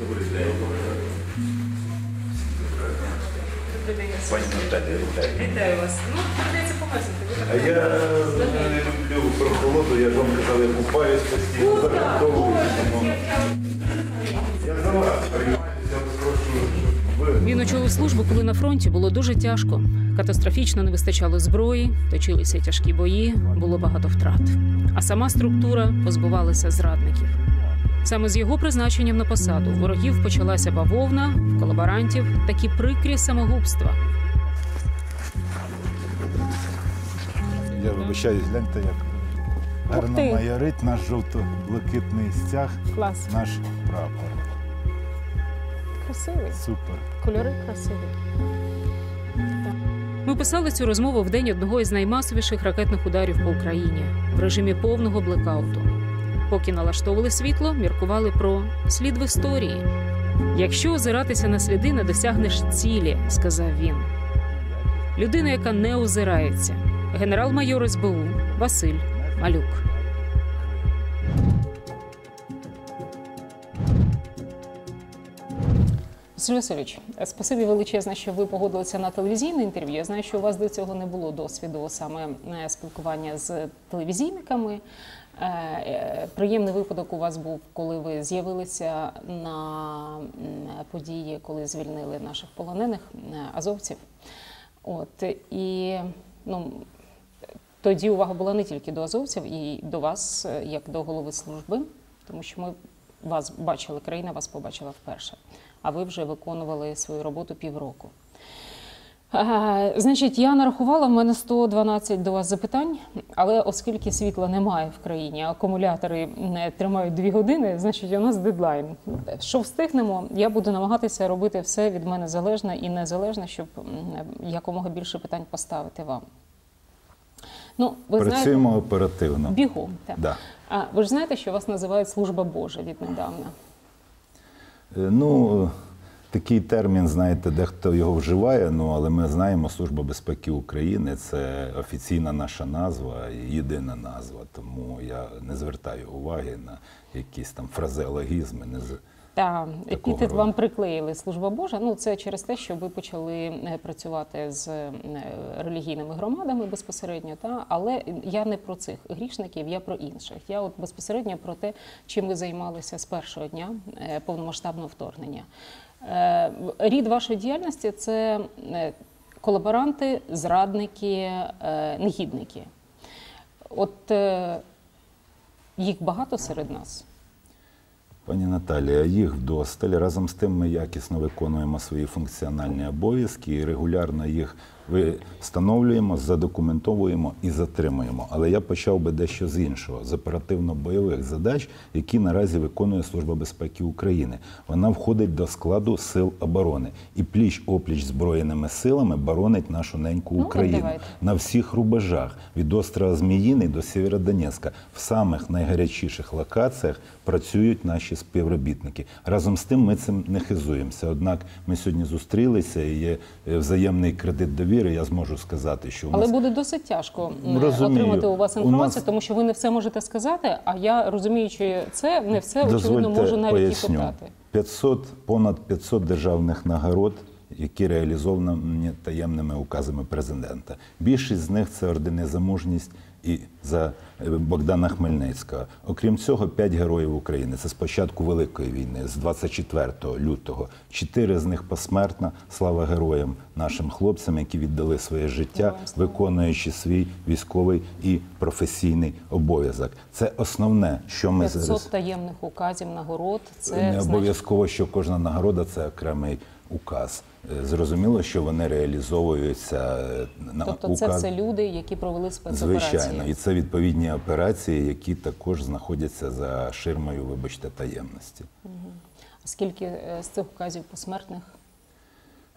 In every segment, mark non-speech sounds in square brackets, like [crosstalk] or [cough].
Добрий день. Пані Наталія, вітаю. Вітаю вас. Ну. Ви А так я знаєте. не люблю прохолоду, я ж вам казав, я купаюсь постійно, Ну, так, загартовуюсь, тому я- я- я за вас приймаюся, я щоб ви... Він очолив службу, коли на фронті було дуже тяжко. Катастрофічно не вистачало зброї, точилися тяжкі бої, було багато втрат. А сама структура позбувалася зрадників. Саме з його призначенням на посаду ворогів почалася бавовна, в колаборантів такі прикрі самогубства. Я вибачаюсь, гляньте, як гарно ти. майорить наш жовто-блакитний стяг, Клас. наш прапор. Красивий. Супер. Кольори красиві. Ми писали цю розмову в день одного із наймасовіших ракетних ударів по Україні в режимі повного блекауту. Поки налаштовували світло, міркували про слід в історії. Якщо озиратися на сліди, не досягнеш цілі, сказав він. Людина, яка не озирається, генерал-майор СБУ Василь Малюк. Василь Васильович, спасибі величезне, що ви погодилися на телевізійне інтерв'ю. Я знаю, що у вас до цього не було досвіду саме е, спілкування з телевізійниками. Е, е, Приємний випадок у вас був, коли ви з'явилися на події, коли звільнили наших полонених е, азовців. От і ну. Тоді увага була не тільки до азовців, і до вас, як до голови служби, тому що ми вас бачили, країна вас побачила вперше, а ви вже виконували свою роботу півроку. А, значить, я нарахувала, в мене 112 до вас запитань, але оскільки світла немає в країні, акумулятори не тримають 2 години, значить, у нас дедлайн. Що встигнемо, я буду намагатися робити все від мене залежне і незалежне, щоб якомога більше питань поставити вам. Ну, ви знаєте, Працюємо оперативно. бігом. Так. Да. А ви ж знаєте, що вас називають служба Божа віднедавна? Е, Ну, е, такий термін, знаєте, дехто його вживає, ну але ми знаємо, Служба безпеки України це офіційна наша назва, єдина назва. Тому я не звертаю уваги на якісь там фразеологізми. Не Та епітет роду. вам приклеїли служба Божа. Ну це через те, що ви почали е, працювати з е, релігійними громадами безпосередньо. Та але я не про цих грішників, я про інших. Я от безпосередньо про те, чим ви займалися з першого дня е, повномасштабного вторгнення. Е, Рід вашої діяльності це е, колаборанти, зрадники, е, негідники. От їх багато серед нас. Пані Наталія, їх вдосталь. Разом з тим ми якісно виконуємо свої функціональні обов'язки і регулярно їх встановлюємо, задокументовуємо і затримуємо. Але я почав би дещо з іншого з оперативно-бойових задач, які наразі виконує Служба безпеки України. Вона входить до складу сил оборони і пліч опліч збройними силами боронить нашу неньку Ну, Україну давайте. на всіх рубежах від острова Зміїний до Сєвєродонецька. В самих найгарячіших локаціях працюють наші співробітники. Разом з тим ми цим не хизуємося. Однак ми сьогодні зустрілися і є е, взаємний кредит довіри. Я зможу сказати, що у Але нас буде досить тяжко Розумію. отримати у вас У інформацію, нас- тому що ви не все можете сказати. А я розуміючи це, не все очевидно можу навіть і питати. 500, понад 500 державних нагород, які реалізовані таємними указами президента. Більшість з них це ордени за мужність і за е, Богдана Хмельницького. Окрім цього, 5 героїв України. Це з початку Великої війни, з 24 лютого. Чотири з них посмертно. Слава героям, нашим хлопцям, які віддали своє життя, виконуючи свій військовий і професійний обов'язок. Це основне, що ми 500 зараз таємних указів, нагород. Це не обов'язково, що кожна нагорода це окремий указ. Зрозуміло, що вони реалізовуються е, на тобто це указ. все люди, які провели спецоперації. Звичайно, і це відповідні операції, які також знаходяться за ширмою, вибачте, таємності. Скільки е, з цих указів посмертних?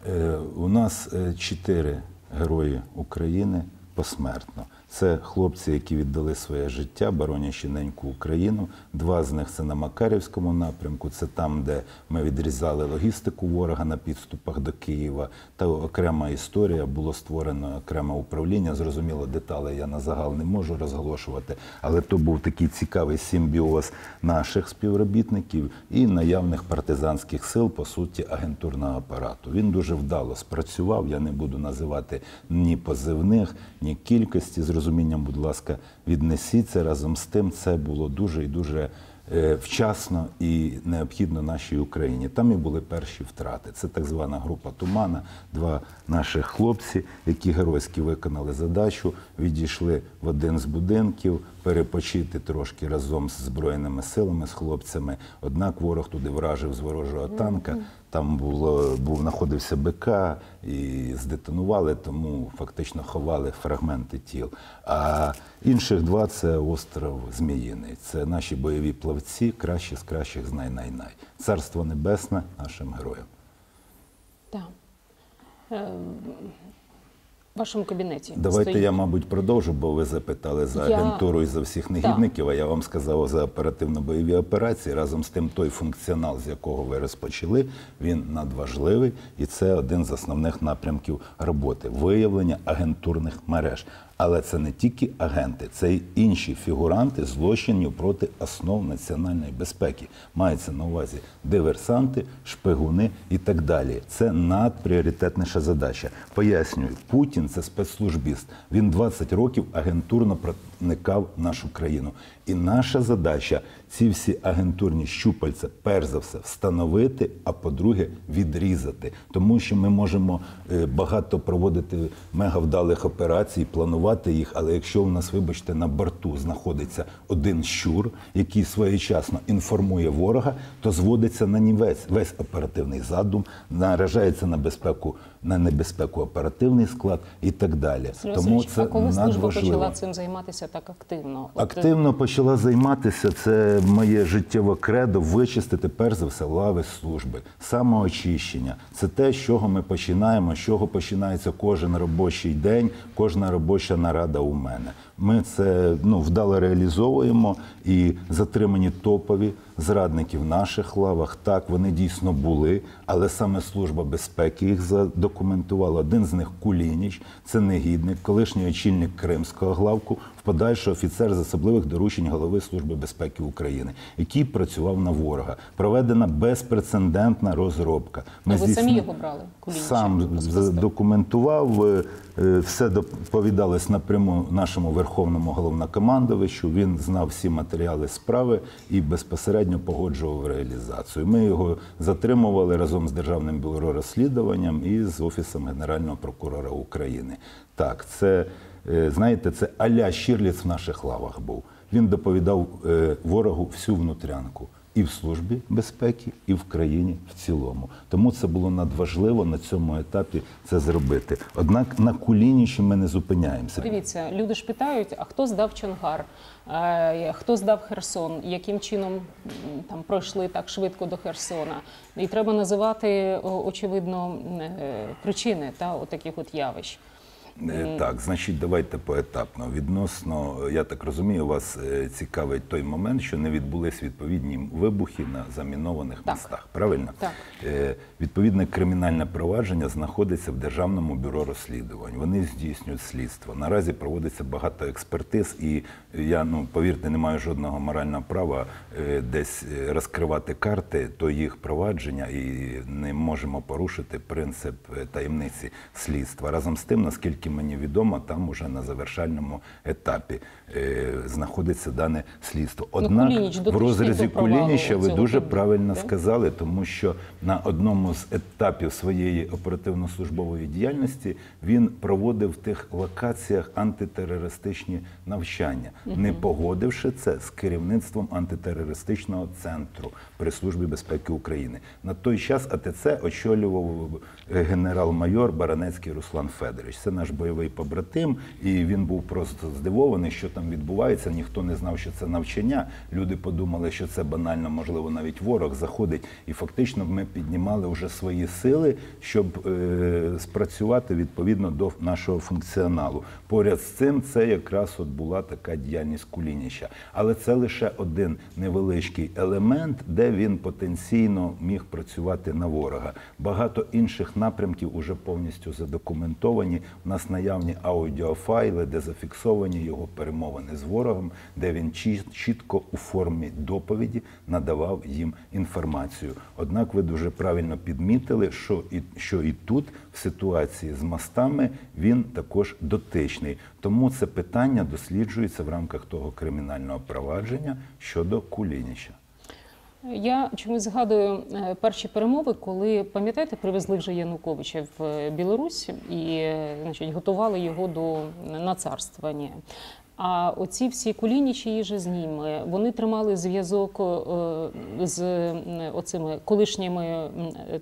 Е, У нас чотири герої України посмертно. Це хлопці, які віддали своє життя, боронячи неньку Україну. Два з них це на Макарівському напрямку. Це там, де ми відрізали логістику ворога на підступах до Києва. Та окрема історія було створено окреме управління. Зрозуміло, деталі я на загал не можу розголошувати, але то був такий цікавий симбіоз наших співробітників і наявних партизанських сил, по суті, агентурного апарату. Він дуже вдало спрацював. Я не буду називати ні позивних, ні кількості. З розумінням, будь ласка, віднесіться разом з тим. Це було дуже і дуже. е, Вчасно і необхідно нашій Україні. Там і були перші втрати. Це так звана група Тумана. Два наших хлопці, які геройськи виконали задачу, відійшли в один з будинків, перепочити трошки разом з збройними силами, з хлопцями. Однак ворог туди вражив з ворожого танка. Там було був знаходився БК і здетонували, тому фактично ховали фрагменти тіл. А інших два це остров Зміїний. Це наші бойові плавці, кращі з кращих знай най-най. Царство небесне нашим героям. Так. Е, В вашому кабінеті. Давайте стоїть- я, мабуть, продовжу, бо ви запитали за Я- агентуру і за всіх негідників. А я вам сказав за оперативно-бойові операції. Разом з тим, той функціонал, з якого ви розпочали, він надважливий, і це один з основних напрямків роботи виявлення агентурних мереж. Але це не тільки агенти, це й інші фігуранти злочинів проти основ національної безпеки. Мається на увазі диверсанти, шпигуни і так далі. Це надпріоритетніша задача. Пояснюю, Путін це спецслужбіст. Він 20 років агентурно проникав в нашу країну. І наша задача ці всі агентурні щупальця, перш за все, встановити, а по-друге, відрізати. Тому що ми можемо е, багато проводити мегавдалих операцій, планувати їх. Але якщо у нас, вибачте, на борту знаходиться один щур, який своєчасно інформує ворога, то зводиться на нівець весь оперативний задум, наражається на безпеку, на небезпеку оперативний склад і так далі. Сергій Тому це а коли служба почала цим займатися так активно? От, е, Активно почала займатися. Це моє життєве кредо вичистити перш за все лави служби, самоочищення. Це те, з чого ми починаємо, з чого починається кожен робочий день, кожна робоча нарада у мене. Ми це ну вдало реалізовуємо і затримані топові зрадники в наших лавах. Так вони дійсно були, але саме служба безпеки їх задокументувала. Один з них Кулініч, це негідник, колишній очільник Кримського главку, в подальший офіцер з особливих доручень голови Служби безпеки України, який працював на ворога. Проведена безпрецедентна розробка. А ви самі його брали, Кулініча, Сам документував, е, е, все доповідалось напряму нашому верховному головнокомандувачу. Він знав всі матеріали справи і безпосередньо погоджував реалізацію. Ми його затримували разом з Державним бюро розслідуванням і з Офісом Генерального прокурора України. Так, це знаєте, це аля Щірліц в наших лавах був. Він доповідав е, ворогу всю внутрянку і в службі безпеки, і в країні в цілому. Тому це було надважливо на цьому етапі це зробити. Однак на Кулінічі ми не зупиняємося. Дивіться, люди ж питають, а хто здав Чонгар, Е, хто здав Херсон, яким чином там пройшли так швидко до Херсона. І треба називати очевидно е, причини та от таких от явищ. Е, Так, значить, давайте поетапно. Відносно, я так розумію, вас е, цікавить той момент, що не відбулись відповідні вибухи на замінованих Так. містах. Правильно? Так. Відповідне кримінальне провадження знаходиться в Державному бюро розслідувань. Вони здійснюють слідство. Наразі проводиться багато експертиз, і я ну повірте, не маю жодного морального права е, десь е, розкривати карти то їх провадження, і не можемо порушити принцип е, таємниці слідства. Разом з тим, наскільки мені відомо, там уже на завершальному етапі знаходиться дане слідство. Однак Кулініч в розрізі Кулініча ви дуже правильно сказали, тому що на одному з етапів своєї оперативно-службової діяльності він проводив в тих локаціях антитерористичні навчання, не погодивши це з керівництвом антитерористичного центру при службі безпеки України. На той час АТЦ очолював е, генерал-майор Баранецький Руслан Федорович. Це наш бойовий побратим, і він був просто здивований, що там відбувається. Ніхто не знав, що це навчання. Люди подумали, що це банально, можливо, навіть ворог заходить. І фактично ми піднімали вже свої сили, щоб е, спрацювати відповідно до нашого функціоналу. Поряд з цим це якраз от була така діяльність Кулініча. Але це лише один невеличкий елемент, де він потенційно міг працювати на ворога. Багато інших напрямків уже повністю задокументовані. У нас наявні аудіофайли, де зафіксовані його перемовини з ворогом, де він чітко у формі доповіді надавав їм інформацію. Однак ви дуже правильно підмітили, що і що і тут, в ситуації з мостами, він також дотичний. Тому це питання досліджується в рамках того кримінального провадження щодо Кулініча. Я чомусь згадую е, перші перемови, коли пам'ятаєте, привезли вже Януковича в е, Білорусь і е, значить, готували його до нацарствування. А оці всі кулінічі їжі з ними вони тримали зв'язок е, з оцими колишніми, е,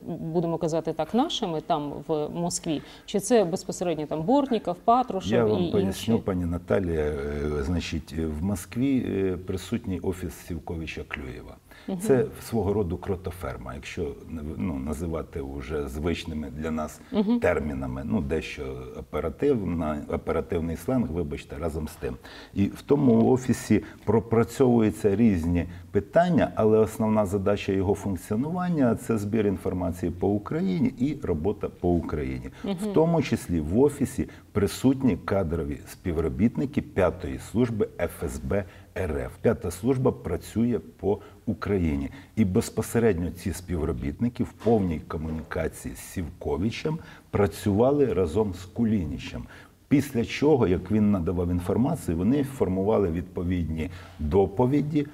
будемо казати так, нашими там в Москві. Чи це безпосередньо там Бортніков, Патрушев Я вам і поясню, інші? пані Наталія. е, Значить, е, в Москві е, присутній офіс Сівковича Клюєва. Це свого роду кротоферма, якщо ну, називати вже звичними для нас термінами, ну дещо оперативна, оперативний сленг, вибачте, разом з тим. І в тому офісі пропрацьовуються різні питання, але основна задача його функціонування це збір інформації по Україні і робота по Україні, в тому числі в офісі присутні кадрові співробітники п'ятої служби ФСБ РФ. П'ята служба працює по Україні, і безпосередньо ці співробітники в повній комунікації з Сівковичем працювали разом з Кулінічем. Після чого, як він надавав інформацію, вони формували відповідні доповіді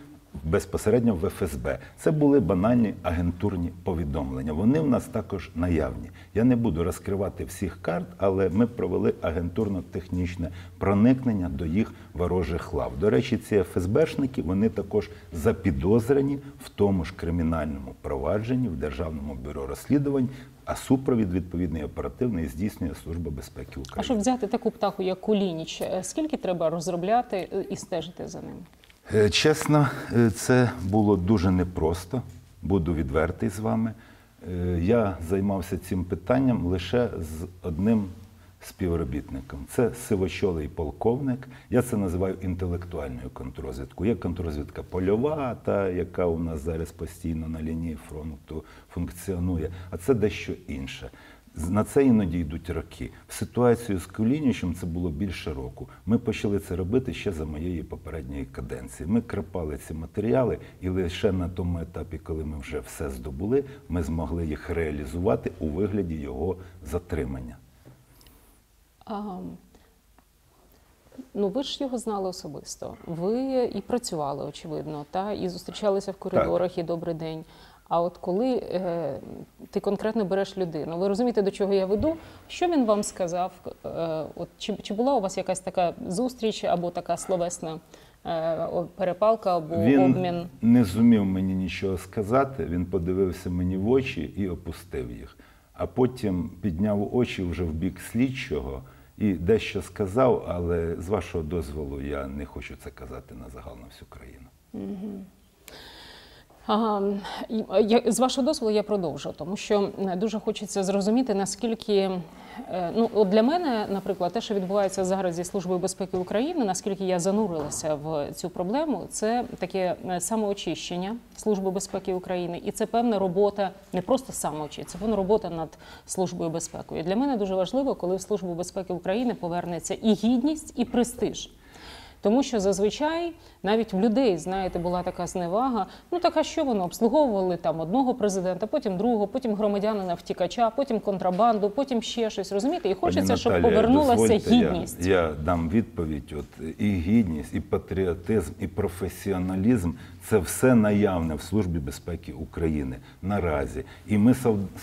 безпосередньо в ФСБ. Це були банальні агентурні повідомлення. Вони в нас також наявні. Я не буду розкривати всіх карт, але ми провели агентурно-технічне проникнення до їх ворожих лав. До речі, ці ФСБшники вони також запідозрені в тому ж кримінальному провадженні в Державному бюро розслідувань. А супровід відповідний оперативний здійснює Служба безпеки А щоб взяти таку птаху, як Кулініч, е, скільки треба розробляти е, і стежити за ним? Е, Чесно, е, це було дуже непросто, буду відвертий з вами. Е, Я займався цим питанням лише з одним співробітником. Це сивочолий полковник. Я це називаю інтелектуальною контррозвідкою. Є контррозвідка польова, та яка у нас зараз постійно на лінії фронту функціонує, а це дещо інше. На це іноді йдуть роки. В ситуацію з Кулінічем це було більше року. Ми почали це робити ще за моєї попередньої каденції. Ми крапали ці матеріали, і лише на тому етапі, коли ми вже все здобули, ми змогли їх реалізувати у вигляді його затримання. А, ну, ви ж його знали особисто. Ви і працювали, очевидно, та і зустрічалися в коридорах, і добрий день. А от коли е, ти конкретно береш людину, ви розумієте, до чого я веду? Що він вам сказав? Е, от чи, чи була у вас якась така зустріч або така словесна е, перепалка або Він обмін? не зумів мені нічого сказати. Він подивився мені в очі і опустив їх. А потім підняв очі вже в бік слідчого і дещо сказав, але з вашого дозволу я не хочу це казати на загал на всю країну. Я, з вашого дозволу я продовжу, тому що дуже хочеться зрозуміти, наскільки е, ну от для мене, наприклад, те, що відбувається зараз зі службою безпеки України, наскільки я занурилася в цю проблему, це таке е, самоочищення служби безпеки України, і це певна робота, не просто самоочищення, це певна робота над службою безпеки. І для мене дуже важливо, коли в службу безпеки України повернеться і гідність, і престиж. Тому що зазвичай навіть в людей, знаєте, була така зневага. Ну так а що вони обслуговували там одного президента, потім другого, потім громадянина втікача, потім контрабанду, потім ще щось. Розумієте? І хочеться, Пані щоб Наталія, повернулася дозвольте, я- гідність. Я, дам відповідь. От і гідність, і патріотизм, і професіоналізм це все наявне в Службі безпеки України наразі. І ми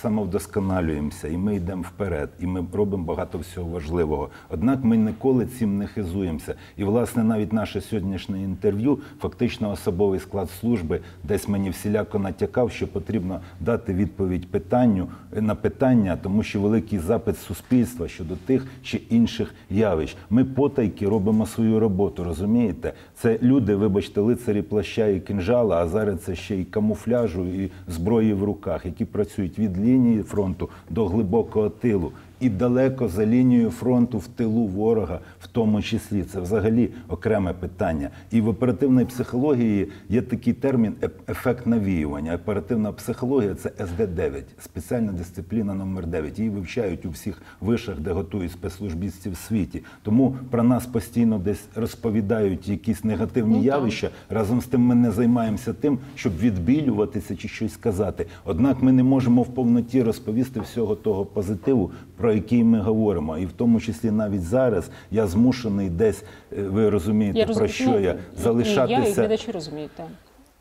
самовдосконалюємося, і ми йдемо вперед, і ми робимо багато всього важливого. Однак ми ніколи цим не хизуємося. І власне навіть наше сьогоднішнє інтерв'ю, фактично особовий склад служби десь мені всіляко натякав, що потрібно дати відповідь питанню на питання, тому що великий запит суспільства щодо тих чи інших явищ. Ми потайки робимо свою роботу, розумієте? Це люди, вибачте, лицарі плаща і кинжала, а зараз це ще й камуфляжу і зброї в руках, які працюють від лінії фронту до глибокого тилу. І далеко за лінією фронту в тилу ворога, в тому числі, це взагалі окреме питання. І в оперативній психології є такий термін ефект навіювання. Оперативна психологія це СД-9, спеціальна дисципліна номер 9. Її вивчають у всіх вишах, де готують спецслужбістів в світі. Тому про нас постійно десь розповідають якісь негативні явища. Разом з тим ми не займаємося тим, щоб відбілюватися чи щось сказати. Однак ми не можемо в повноті розповісти всього того позитиву, про який ми говоримо. І в тому числі навіть зараз я змушений десь, е, ви розумієте, про розумію. що Ну, я і Я і залишатися. глядачі розуміють. так.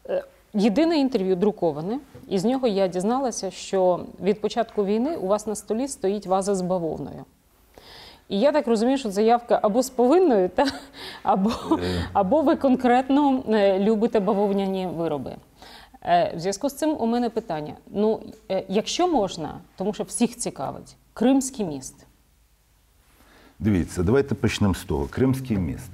Е, Єдине інтерв'ю друковане, і з нього я дізналася, що від початку війни у вас на столі стоїть ваза з бавовною. І я так розумію, що заявка або з повинною, та, або, або ви конкретно е, любите бавовняні вироби. Е, В зв'язку з цим у мене питання: ну, е, якщо можна, тому що всіх цікавить, Кримський міст. Дивіться, давайте почнемо з того. Кримський міст.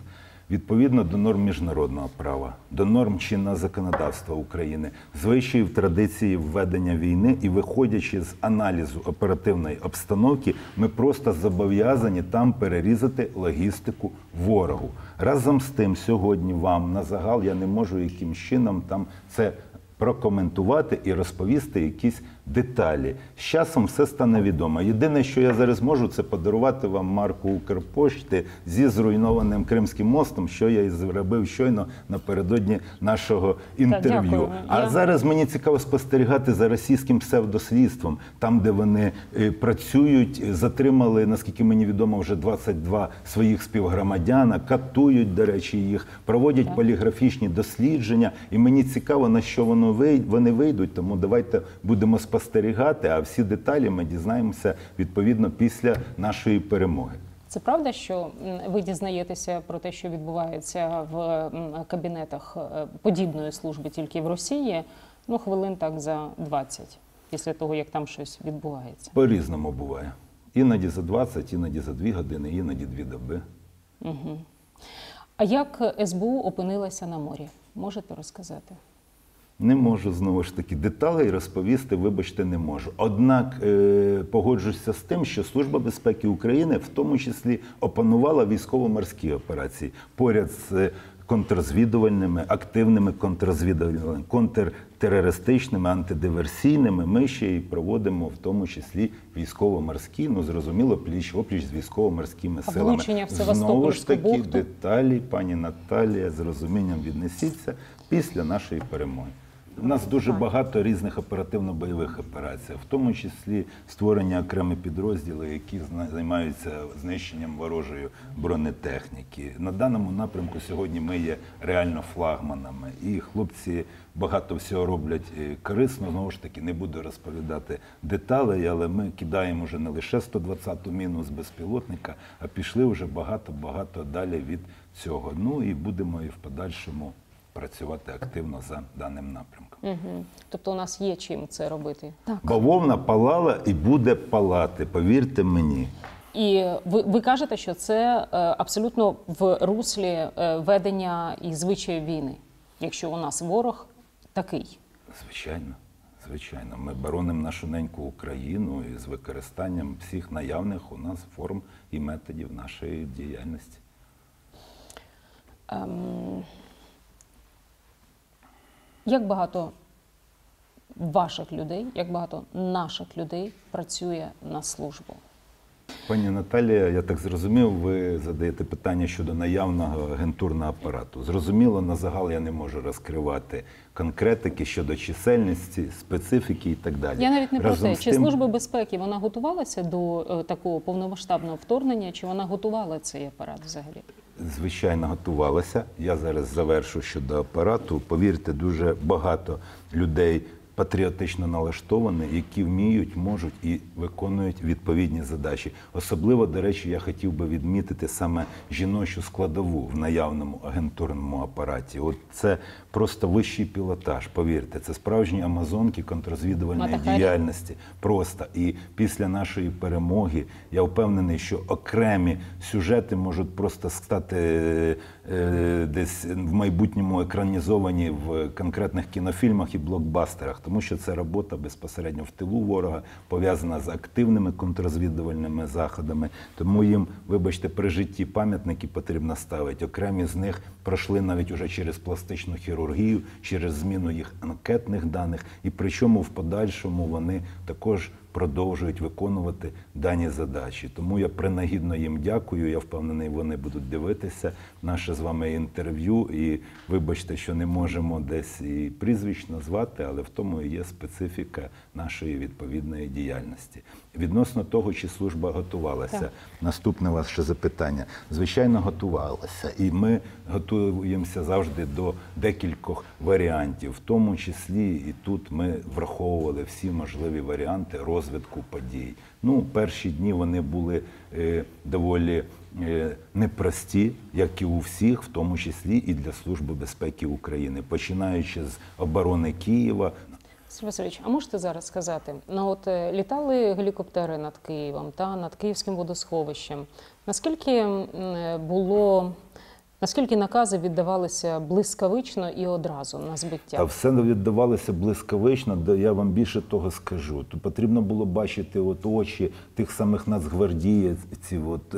Відповідно до норм міжнародного права, до норм чинного законодавства України, звичаїв традиції введення війни і виходячи з аналізу оперативної обстановки, ми просто зобов'язані там перерізати логістику ворогу. Разом з тим, сьогодні вам на загал я не можу яким чином там це прокоментувати і розповісти якісь деталі. З часом все стане відомо. Єдине, що я зараз можу, це подарувати вам марку Укрпошти зі зруйнованим Кримським мостом, що я і зробив щойно напередодні нашого інтерв'ю. дякую. А Я- зараз мені цікаво спостерігати за російським псевдослідством, там, де вони е, працюють, е, затримали, наскільки мені відомо, вже 22 своїх співгромадяна, катують, до речі, їх, проводять поліграфічні дослідження. І мені цікаво, на що воно вий- вони вийдуть. Тому давайте будемо спостерігати, а всі деталі ми дізнаємося відповідно після нашої перемоги. Це правда, що ви дізнаєтеся про те, що відбувається в кабінетах е, подібної служби тільки в Росії, ну хвилин так за 20, після того як там щось відбувається. По-різному буває. Іноді за 20, іноді за 2 години, іноді 2 доби. А як СБУ опинилася на морі? Можете розказати? Не можу знову ж таки деталей розповісти, вибачте, не можу. Однак е, погоджуся з тим, що Служба безпеки України в тому числі опанувала військово-морські операції поряд з е, контррозвідувальними, активними контррозвідувальними, контртерористичними, антидиверсійними. Ми ще й проводимо в тому числі військово-морські, ну зрозуміло, пліч опліч з військово-морськими силами. влучення в Знову ж таки, бухту? деталі, пані Наталія, з розумінням віднесіться після нашої перемоги. У нас дуже багато різних оперативно-бойових операцій, в тому числі створення окремих підрозділів, які займаються знищенням ворожої бронетехніки. На даному напрямку сьогодні ми є реально флагманами, і хлопці багато всього роблять е, корисно. Знову ж таки, не буду розповідати деталей, але ми кидаємо вже не лише 120-ту міну з безпілотника, а пішли вже багато-багато далі від цього. Ну і будемо і в подальшому працювати активно за даним напрямком. Угу. Тобто у нас є чим це робити. Бавовна палала і буде палати, повірте мені. І ви, ви кажете, що це е, абсолютно в руслі е, ведення і звичаїв війни, якщо у нас ворог такий. Звичайно, звичайно. Ми боронимо нашу неньку Україну і з використанням всіх наявних у нас форм і методів нашої діяльності. Ем, як багато ваших людей, як багато наших людей працює на службу? Пані Наталія, я так зрозумів, ви задаєте питання щодо наявного агентурного апарату. Зрозуміло, на загал я не можу розкривати конкретики щодо чисельності, специфіки і так далі. Я навіть не про те, чи тим- служба безпеки вона готувалася до е, такого повномасштабного вторгнення, чи вона готувала цей апарат взагалі? Звичайно, готувалася. Я зараз завершу щодо апарату. Повірте, дуже багато людей патріотично налаштовані, які вміють, можуть і виконують відповідні задачі. Особливо, до речі, я хотів би відмітити саме жіночу складову в наявному агентурному апараті. От це просто вищий пілотаж. Повірте, це справжні амазонки контррозвідувальної Матахарі. діяльності. Просто і після нашої перемоги я впевнений, що окремі сюжети можуть просто стати е, е, десь в майбутньому екранізовані в конкретних кінофільмах і блокбастерах, тому що це робота безпосередньо в тилу ворога пов'язана з активними контррозвідувальними заходами. Тому їм, вибачте, при житті пам'ятники потрібно ставити. Окремі з них пройшли навіть уже через пластичну хірургію, через зміну їх анкетних даних, і причому в подальшому вони також продовжують виконувати дані задачі. Тому я принагідно їм дякую. Я впевнений, вони будуть дивитися наше з вами інтерв'ю. І вибачте, що не можемо десь і прізвищ назвати, але в тому і є специфіка нашої відповідної діяльності. Відносно того, чи служба готувалася. Так. Наступне ще запитання. Звичайно, готувалася, і ми готуємося завжди до декількох варіантів, в тому числі і тут ми враховували всі можливі варіанти розвитку подій. Ну, перші дні вони були е, доволі е, непрості, як і у всіх, в тому числі і для Служби безпеки України, починаючи з оборони Києва. Васильович, а можете зараз сказати, ну от е, літали гелікоптери над Києвом та над Київським водосховищем. Наскільки е, було, наскільки накази віддавалися блискавично і одразу на збиття? Та все віддавалося блискавично, де я вам більше того скажу. То потрібно було бачити от очі тих самих нацгвардієців. От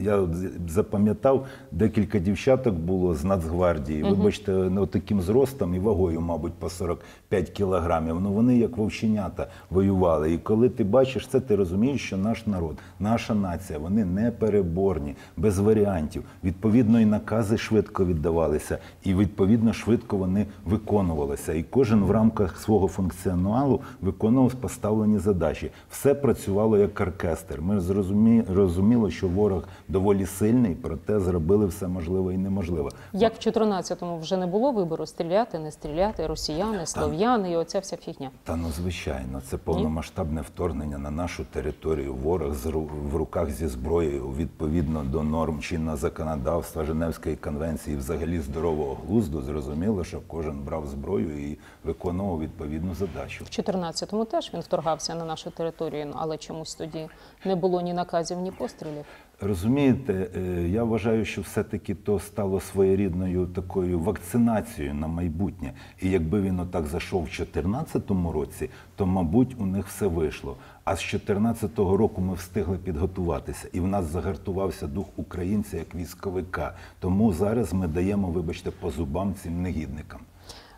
я от запам'ятав, декілька дівчаток було з Нацгвардії. Вибачте, не таким зростом і вагою, мабуть, по 45 кілограмів. Ну вони як вовченята воювали. І коли ти бачиш це, ти розумієш, що наш народ, наша нація, вони непереборні, без варіантів. Відповідно, і накази швидко віддавалися, і відповідно швидко вони виконувалися. І кожен в рамках свого функціоналу виконував поставлені задачі. Все працювало як оркестр. Ми зрозумі... розуміли, що ворог доволі сильний, проте зробили все можливе і неможливе. Як в 14-му вже не було вибору стріляти, не стріляти, росіяни, слов'яни і оця вся фігня. Та ну звичайно, це повномасштабне вторгнення на нашу територію. Ворог з в руках зі зброєю відповідно до норм чинного законодавства Женевської конвенції, взагалі здорового глузду. Зрозуміло, що кожен брав зброю і виконував відповідну задачу. В 14-му теж він вторгався на нашу територію, ну, але чомусь тоді не було ні наказів, ні пострілів. Розумієте, е, я вважаю, що все-таки то стало своєрідною такою вакцинацією на майбутнє. І якби він отак зайшов в 2014 році, то, мабуть, у них все вийшло. А з 2014 року ми встигли підготуватися, і в нас загартувався дух українця як військовика. Тому зараз ми даємо, вибачте, по зубам цим негідникам.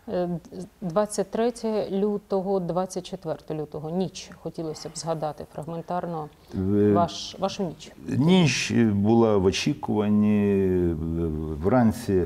Е, 23 лютого, 24 лютого, ніч. Хотілося б згадати фрагментарно ваш, вашу ніч. Ніч була в очікуванні вранці.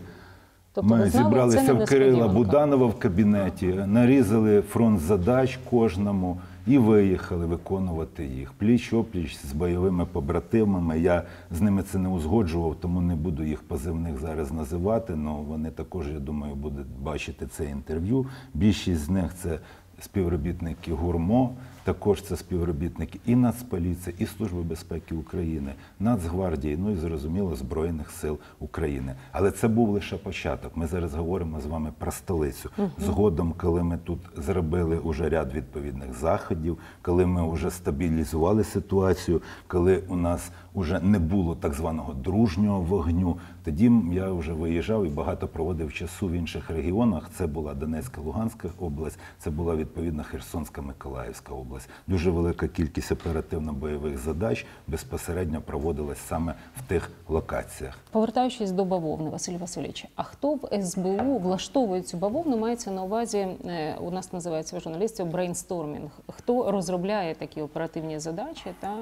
Тобто Ми знали, зібралися в Кирила. Буданова в кабінеті, нарізали фронт задач кожному і виїхали виконувати їх пліч опліч з бойовими побратимами. Я з ними це не узгоджував, тому не буду їх позивних зараз називати. але вони також, я думаю, будуть бачити це інтерв'ю. Більшість з них це співробітники ГУРМО. Також це співробітники і Нацполіції, і Служби безпеки України, Нацгвардії, ну і зрозуміло Збройних сил України. Але це був лише початок. Ми зараз говоримо з вами про столицю. Згодом, коли ми тут зробили уже ряд відповідних заходів, коли ми вже стабілізували ситуацію, коли у нас вже не було так званого дружнього вогню, тоді я вже виїжджав і багато проводив часу в інших регіонах. Це була Донецька, Луганська область, це була відповідно Херсонська, Миколаївська область. Дуже велика кількість оперативно-бойових задач безпосередньо проводилась саме в тих локаціях. Повертаючись до бавовни, Василь Васильович, а хто в СБУ влаштовує цю бавовну? Мається на увазі, е, у нас називається в журналістів брейнстормінг. Хто розробляє такі оперативні задачі та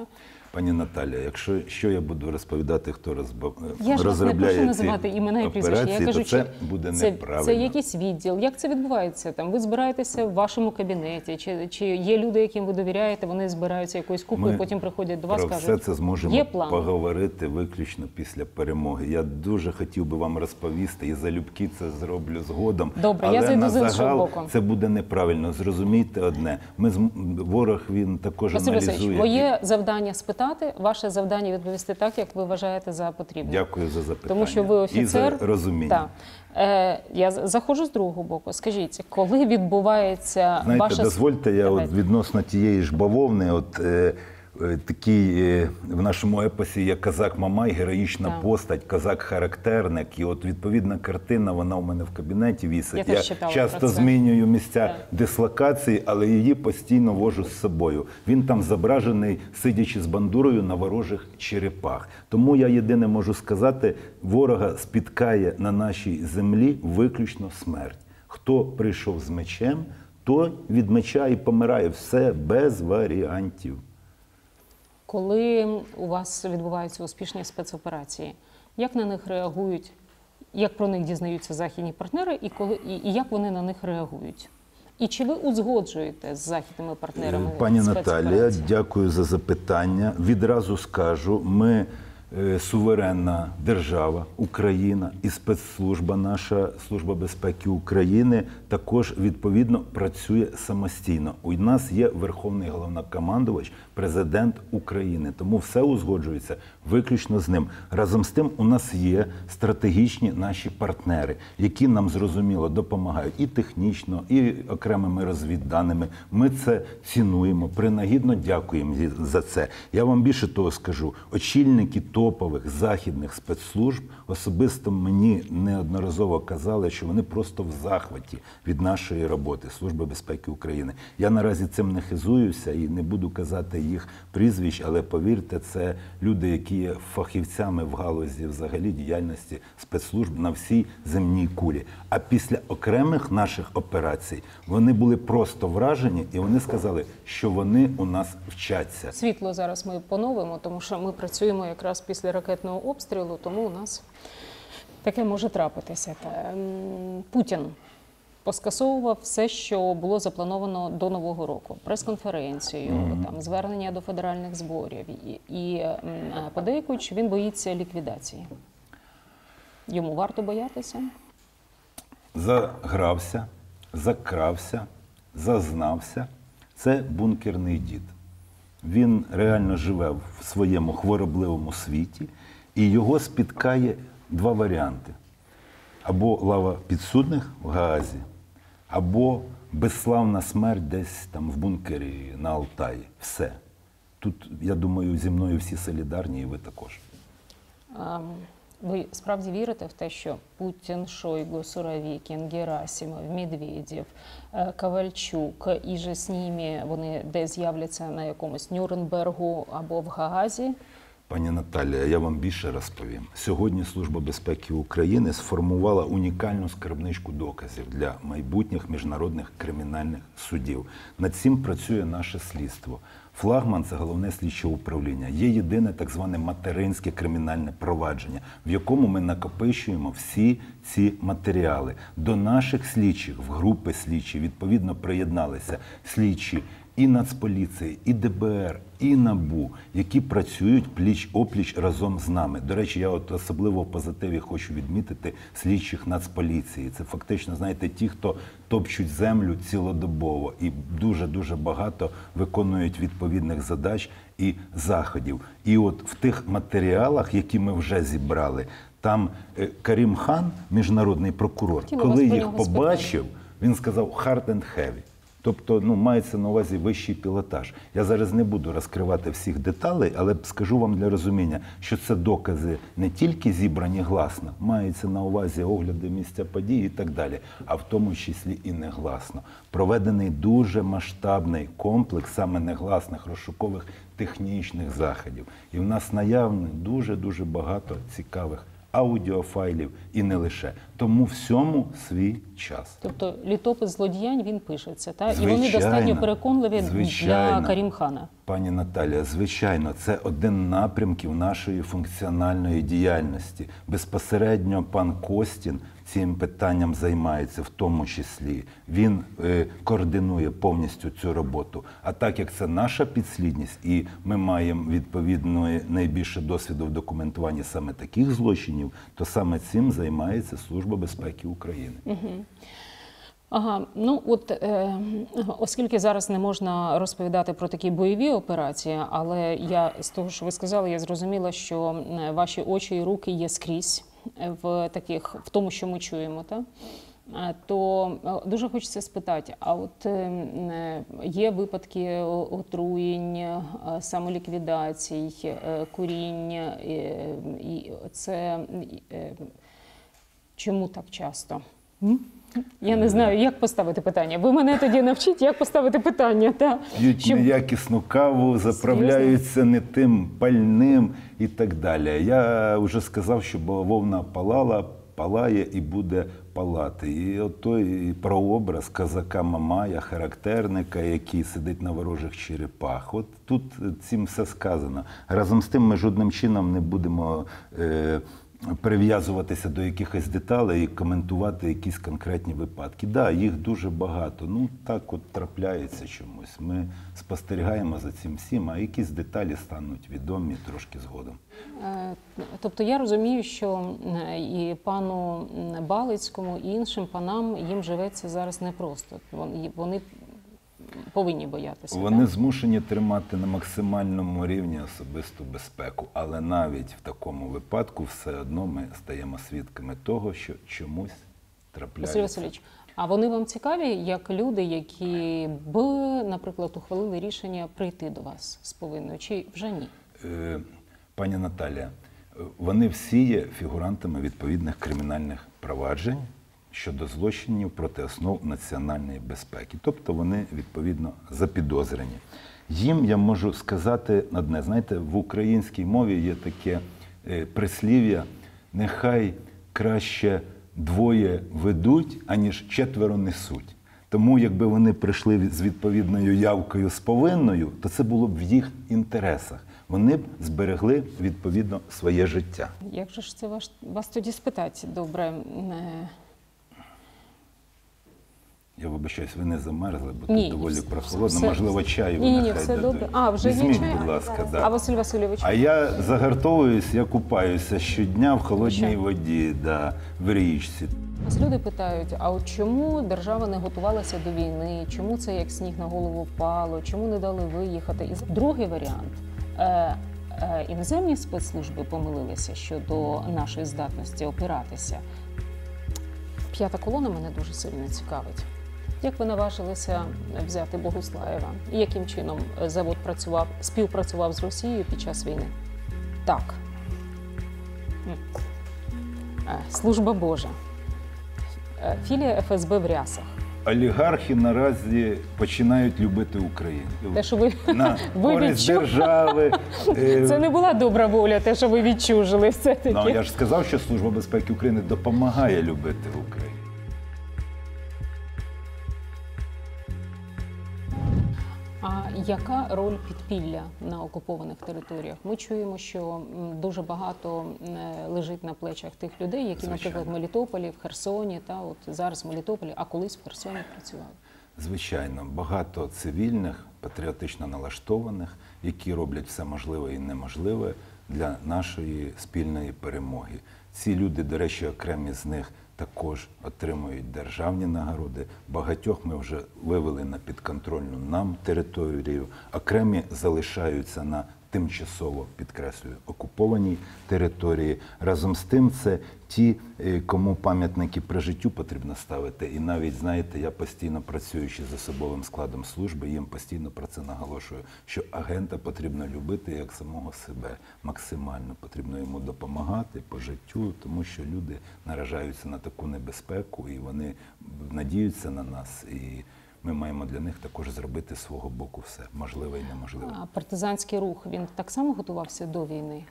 Пані Наталя, якщо що я буду розповідати, хто розба... Я ж вас не розробляє прошу ці називати імена і прізвища. Я кажу, то це буде це, неправильно. це якийсь відділ. Як це відбувається? Там ви збираєтеся в вашому кабінеті, чи, чи є люди, яким ви довіряєте, вони збираються якоюсь купою, потім приходять до вас, Про кажуть, все це зможемо є план. поговорити виключно після перемоги. Я дуже хотів би вам розповісти і залюбки це зроблю згодом. Добре, але я зайду з іншого боку. це буде неправильно. Зрозумійте одне. Ми з ворог він також Василь аналізує. моє завдання спитати, ваше завдання відповісти так, як ви вважаєте за потрібне. Дякую за запитання. Тому що ви офіцер. і за розуміння. Так. Е, я заходжу з другого боку. Скажіть, коли відбувається Знаєте, ваша дозвольте, я Давайте. от відносно тієї ж бавовни, от е, такий е, в нашому епосі є казак Мамай, героїчна Так. постать, казак-характерник. І от відповідна картина, вона у мене в кабінеті вісить. Я читала часто про це. змінюю місця Так. дислокації, але її постійно вожу з собою. Він там зображений, сидячи з бандурою на ворожих черепах. Тому я єдине можу сказати: ворога спіткає на нашій землі виключно смерть. Хто прийшов з мечем, той від меча і помирає. Все без варіантів. Коли у вас відбуваються успішні спецоперації, як на них реагують, як про них дізнаються західні партнери, і коли і, і як вони на них реагують? І чи ви узгоджуєте з західними партнерами? Е, Пані Наталія, дякую за запитання. Відразу скажу, ми е, суверенна держава, Україна і спецслужба, наша служба безпеки України також відповідно працює самостійно. У нас є верховний головнокомандувач, президент України. Тому все узгоджується виключно з ним. Разом з тим, у нас є стратегічні наші партнери, які нам зрозуміло допомагають і технічно, і окремими розвідданими. Ми це цінуємо. Принагідно дякуємо за це. Я вам більше того скажу: очільники топових західних спецслужб особисто мені неодноразово казали, що вони просто в захваті від нашої роботи Служби безпеки України. Я наразі цим не хизуюся і не буду казати їх прізвищ, але повірте, це люди, які є фахівцями в галузі взагалі діяльності спецслужб на всій земній кулі. А після окремих наших операцій вони були просто вражені, і вони сказали, що вони у нас вчаться. Світло зараз ми поновимо, тому що ми працюємо якраз після ракетного обстрілу, тому у нас таке може трапитися. Ем, Путін поскасовував все, що було заплановано до нового року. Прес-конференцію, там звернення до федеральних зборів і, і е, подейкують, що він боїться ліквідації. Йому варто боятися. загрався, закрався, зазнався. Це бункерний дід. Він реально живе в своєму хворобливому світі, і його спіткає два варіанти: або лава підсудних в Гаазі, або безславна смерть десь там в бункері на Алтаї. Все. Тут, я думаю, зі мною всі солідарні, і ви також. Ви справді вірите в те, що Путін, Шойгу, Суровікін, Герасимов, Медведєв, е, Ковальчук і же з ними вони десь з'являться на якомусь Нюрнбергу або в Гаазі? Пані Наталія, я вам більше розповім. Сьогодні Служба безпеки України сформувала унікальну скарбничку доказів для майбутніх міжнародних кримінальних судів. Над цим працює наше слідство. Флагман це головне слідче управління. Є єдине так зване материнське кримінальне провадження, в якому ми накопичуємо всі ці матеріали. До наших слідчих в групи слідчі відповідно приєдналися слідчі і Нацполіції, і ДБР, і НАБУ, які працюють пліч опліч разом з нами. До речі, я от особливо в позитиві хочу відмітити слідчих Нацполіції. Це фактично, знаєте, ті, хто топчуть землю цілодобово і дуже дуже багато виконують відповідних задач і заходів. І от в тих матеріалах, які ми вже зібрали, там е, Карім Хан, міжнародний прокурор, Хотіла коли їх побачив, він сказав hard and heavy. Тобто, ну, мається на увазі вищий пілотаж. Я зараз не буду розкривати всіх деталей, але скажу вам для розуміння, що це докази не тільки зібрані гласно, мається на увазі огляди місця подій і так далі, а в тому числі і негласно. Проведений дуже масштабний комплекс саме негласних розшукових технічних заходів. І в нас наявно дуже дуже багато цікавих аудіофайлів і не лише. Тому всьому свій час. Тобто літопис злодіянь він пишеться, та? і вони достатньо переконливі для. Карімхана. Пані Наталія, звичайно, це один напрямків нашої функціональної діяльності. Безпосередньо пан Костін цим питанням займається, в тому числі. Він е, координує повністю цю роботу. А так як це наша підслідність, і ми маємо відповідно найбільше досвіду в документуванні саме таких злочинів, то саме цим займається Служба безпеки України. Ага, ну от е, оскільки зараз не можна розповідати про такі бойові операції, але я з того, що ви сказали, я зрозуміла, що е, ваші очі і руки є скрізь в таких, в тому, що ми чуємо, та? То е, дуже хочеться спитати: а от е, е, є випадки отруєння, самоліквідацій, куріння, і це чому так часто? Я не знаю, як поставити питання. Ви мене тоді навчіть, як поставити питання. Та? П'ють Щоб- неякісну каву, заправляються не тим пальним і так далі. Я вже сказав, що бавовна палала, палає і буде палати. І от той прообраз казака Мамая, характерника, який сидить на ворожих черепах. От тут цим все сказано. Разом з тим, ми жодним чином не будемо. Е, Прив'язуватися до якихось деталей і коментувати якісь конкретні випадки. Так, да, їх дуже багато. Ну так от трапляється чомусь. Ми спостерігаємо за цим всім, а якісь деталі стануть відомі трошки згодом. Е, Тобто я розумію, що і пану Балицькому, і іншим панам їм живеться зараз непросто. Вони повинні боятися. Вони так? змушені тримати на максимальному рівні особисту безпеку, але навіть в такому випадку все одно ми стаємо свідками того, що чомусь трапляється. Василь Васильович, а вони вам цікаві як люди, які б, наприклад, ухвалили рішення прийти до вас з повинною, чи вже ні? Е, Пані Наталія, е, вони всі є фігурантами відповідних кримінальних проваджень щодо злочинів проти основ національної безпеки. Тобто вони відповідно запідозрені. Їм я можу сказати одне, знаєте, в українській мові є таке е, прислів'я: нехай краще двоє ведуть, аніж четверо несуть. Тому, якби вони прийшли з відповідною явкою з повинною, то це було б в їх інтересах. Вони б зберегли відповідно своє життя. Як ж це ваш, вас тоді спитати? Добре. Я вибачаюсь, ви не замерзли, бо Ні, тут доволі все- прохолодно. все- Можливо, чаю Ні, ні, ні, нехай все дадуть. добре. А, вже є Візьміть, чай? будь ласка, да. А Василь Васильович? А я загартовуюсь, я купаюся щодня в холодній Звичайно. воді, да, в річці. Нас люди питають: а от чому держава не готувалася до війни? Чому це як сніг на голову впало? Чому не дали виїхати? І другий варіант. Е, е, іноземні спецслужби помилилися щодо нашої здатності опиратися. П'ята колона мене дуже сильно цікавить. Як ви наважилися взяти Богуслаєва? І яким чином завод працював, співпрацював з Росією під час війни? Так. Е, Служба Божа. Е, Філія ФСБ в рясах. Олігархи наразі починають любити Україну. Те, що ви, На [laughs] ви користь відчули, держави. [laughs] е, це не була добра воля, те, що ви відчужили все таки. Ну, я ж сказав, що Служба безпеки України допомагає любити Україну. Яка роль підпілля на окупованих територіях? Ми чуємо, що дуже багато лежить на плечах тих людей, які, Звичайно. наприклад, в Мелітополі, в Херсоні, та от зараз в Мелітополі, а колись в Херсоні працювали. Звичайно, багато цивільних, патріотично налаштованих, які роблять все можливе і неможливе для нашої спільної перемоги. Ці люди, до речі, окремі з них також отримують державні нагороди. Багатьох ми вже вивели на підконтрольну нам територію, окремі залишаються на тимчасово підкреслюю окупованій території. Разом з тим, це ті, е, кому пам'ятники при життю потрібно ставити. І навіть знаєте, я постійно працюючи з особовим складом служби, їм постійно про це наголошую, що агента потрібно любити як самого себе максимально. Потрібно йому допомагати по життю, тому що люди наражаються на таку небезпеку і вони надіються на нас. І ми маємо для них також зробити з свого боку все можливе і неможливе. А партизанський рух він так само готувався до війни.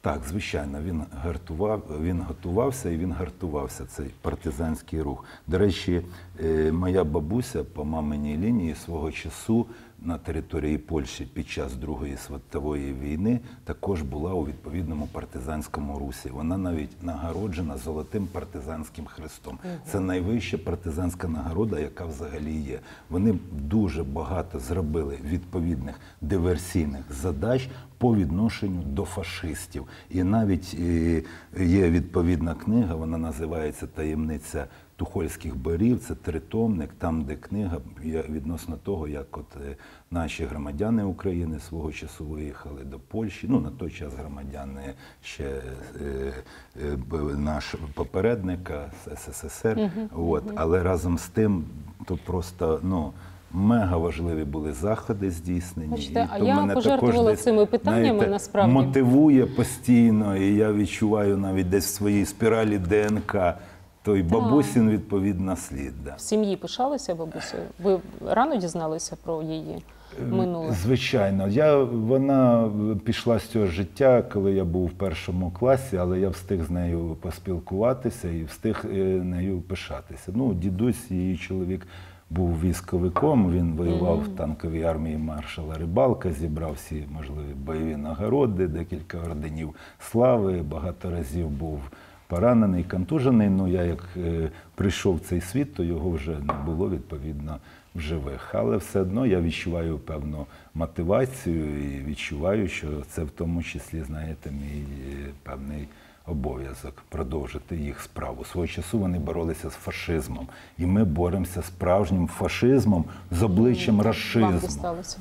Так, звичайно, він гартував, він готувався і він гартувався цей партизанський рух. До речі, е, моя бабуся по маминій лінії свого часу на території Польщі під час Другої світової війни також була у відповідному партизанському русі. Вона навіть нагороджена золотим партизанським хрестом. Це найвища партизанська нагорода, яка взагалі є. Вони дуже багато зробили відповідних диверсійних задач по відношенню до фашистів. І навіть е, є відповідна книга, вона називається Таємниця Тухольських борів. Це тритомник, там, де книга відносно того, як от е, наші громадяни України свого часу виїхали до Польщі. Ну на той час громадяни ще е, е, наш попередника з СССР. От, але разом з тим, то просто ну. Мега важливі були заходи здійснені. Бачите, а то я мене пожертвувала також десь, цими питаннями, знаєте, насправді. мотивує постійно, і я відчуваю навіть десь в своїй спіралі ДНК той бабусін відповідно слід. Да. В сім'ї пишалися бабусею? Ви рано дізналися про її минуле? Звичайно, я вона пішла з цього життя, коли я був в першому класі, але я встиг з нею поспілкуватися і встиг е, нею пишатися. Ну, дідусь, її чоловік був військовиком. Він воював в танковій армії маршала Рибалка, зібрав всі можливі бойові нагороди, декілька орденів слави, багато разів був поранений, контужений. Ну я як е, прийшов в цей світ, то його вже не було відповідно в живих. Але все одно я відчуваю певну мотивацію і відчуваю, що це в тому числі, знаєте, мій е, певний обов'язок продовжити їх справу. Свого часу вони боролися з фашизмом, і ми боремося з справжнім фашизмом з обличчям расизму. дісталося.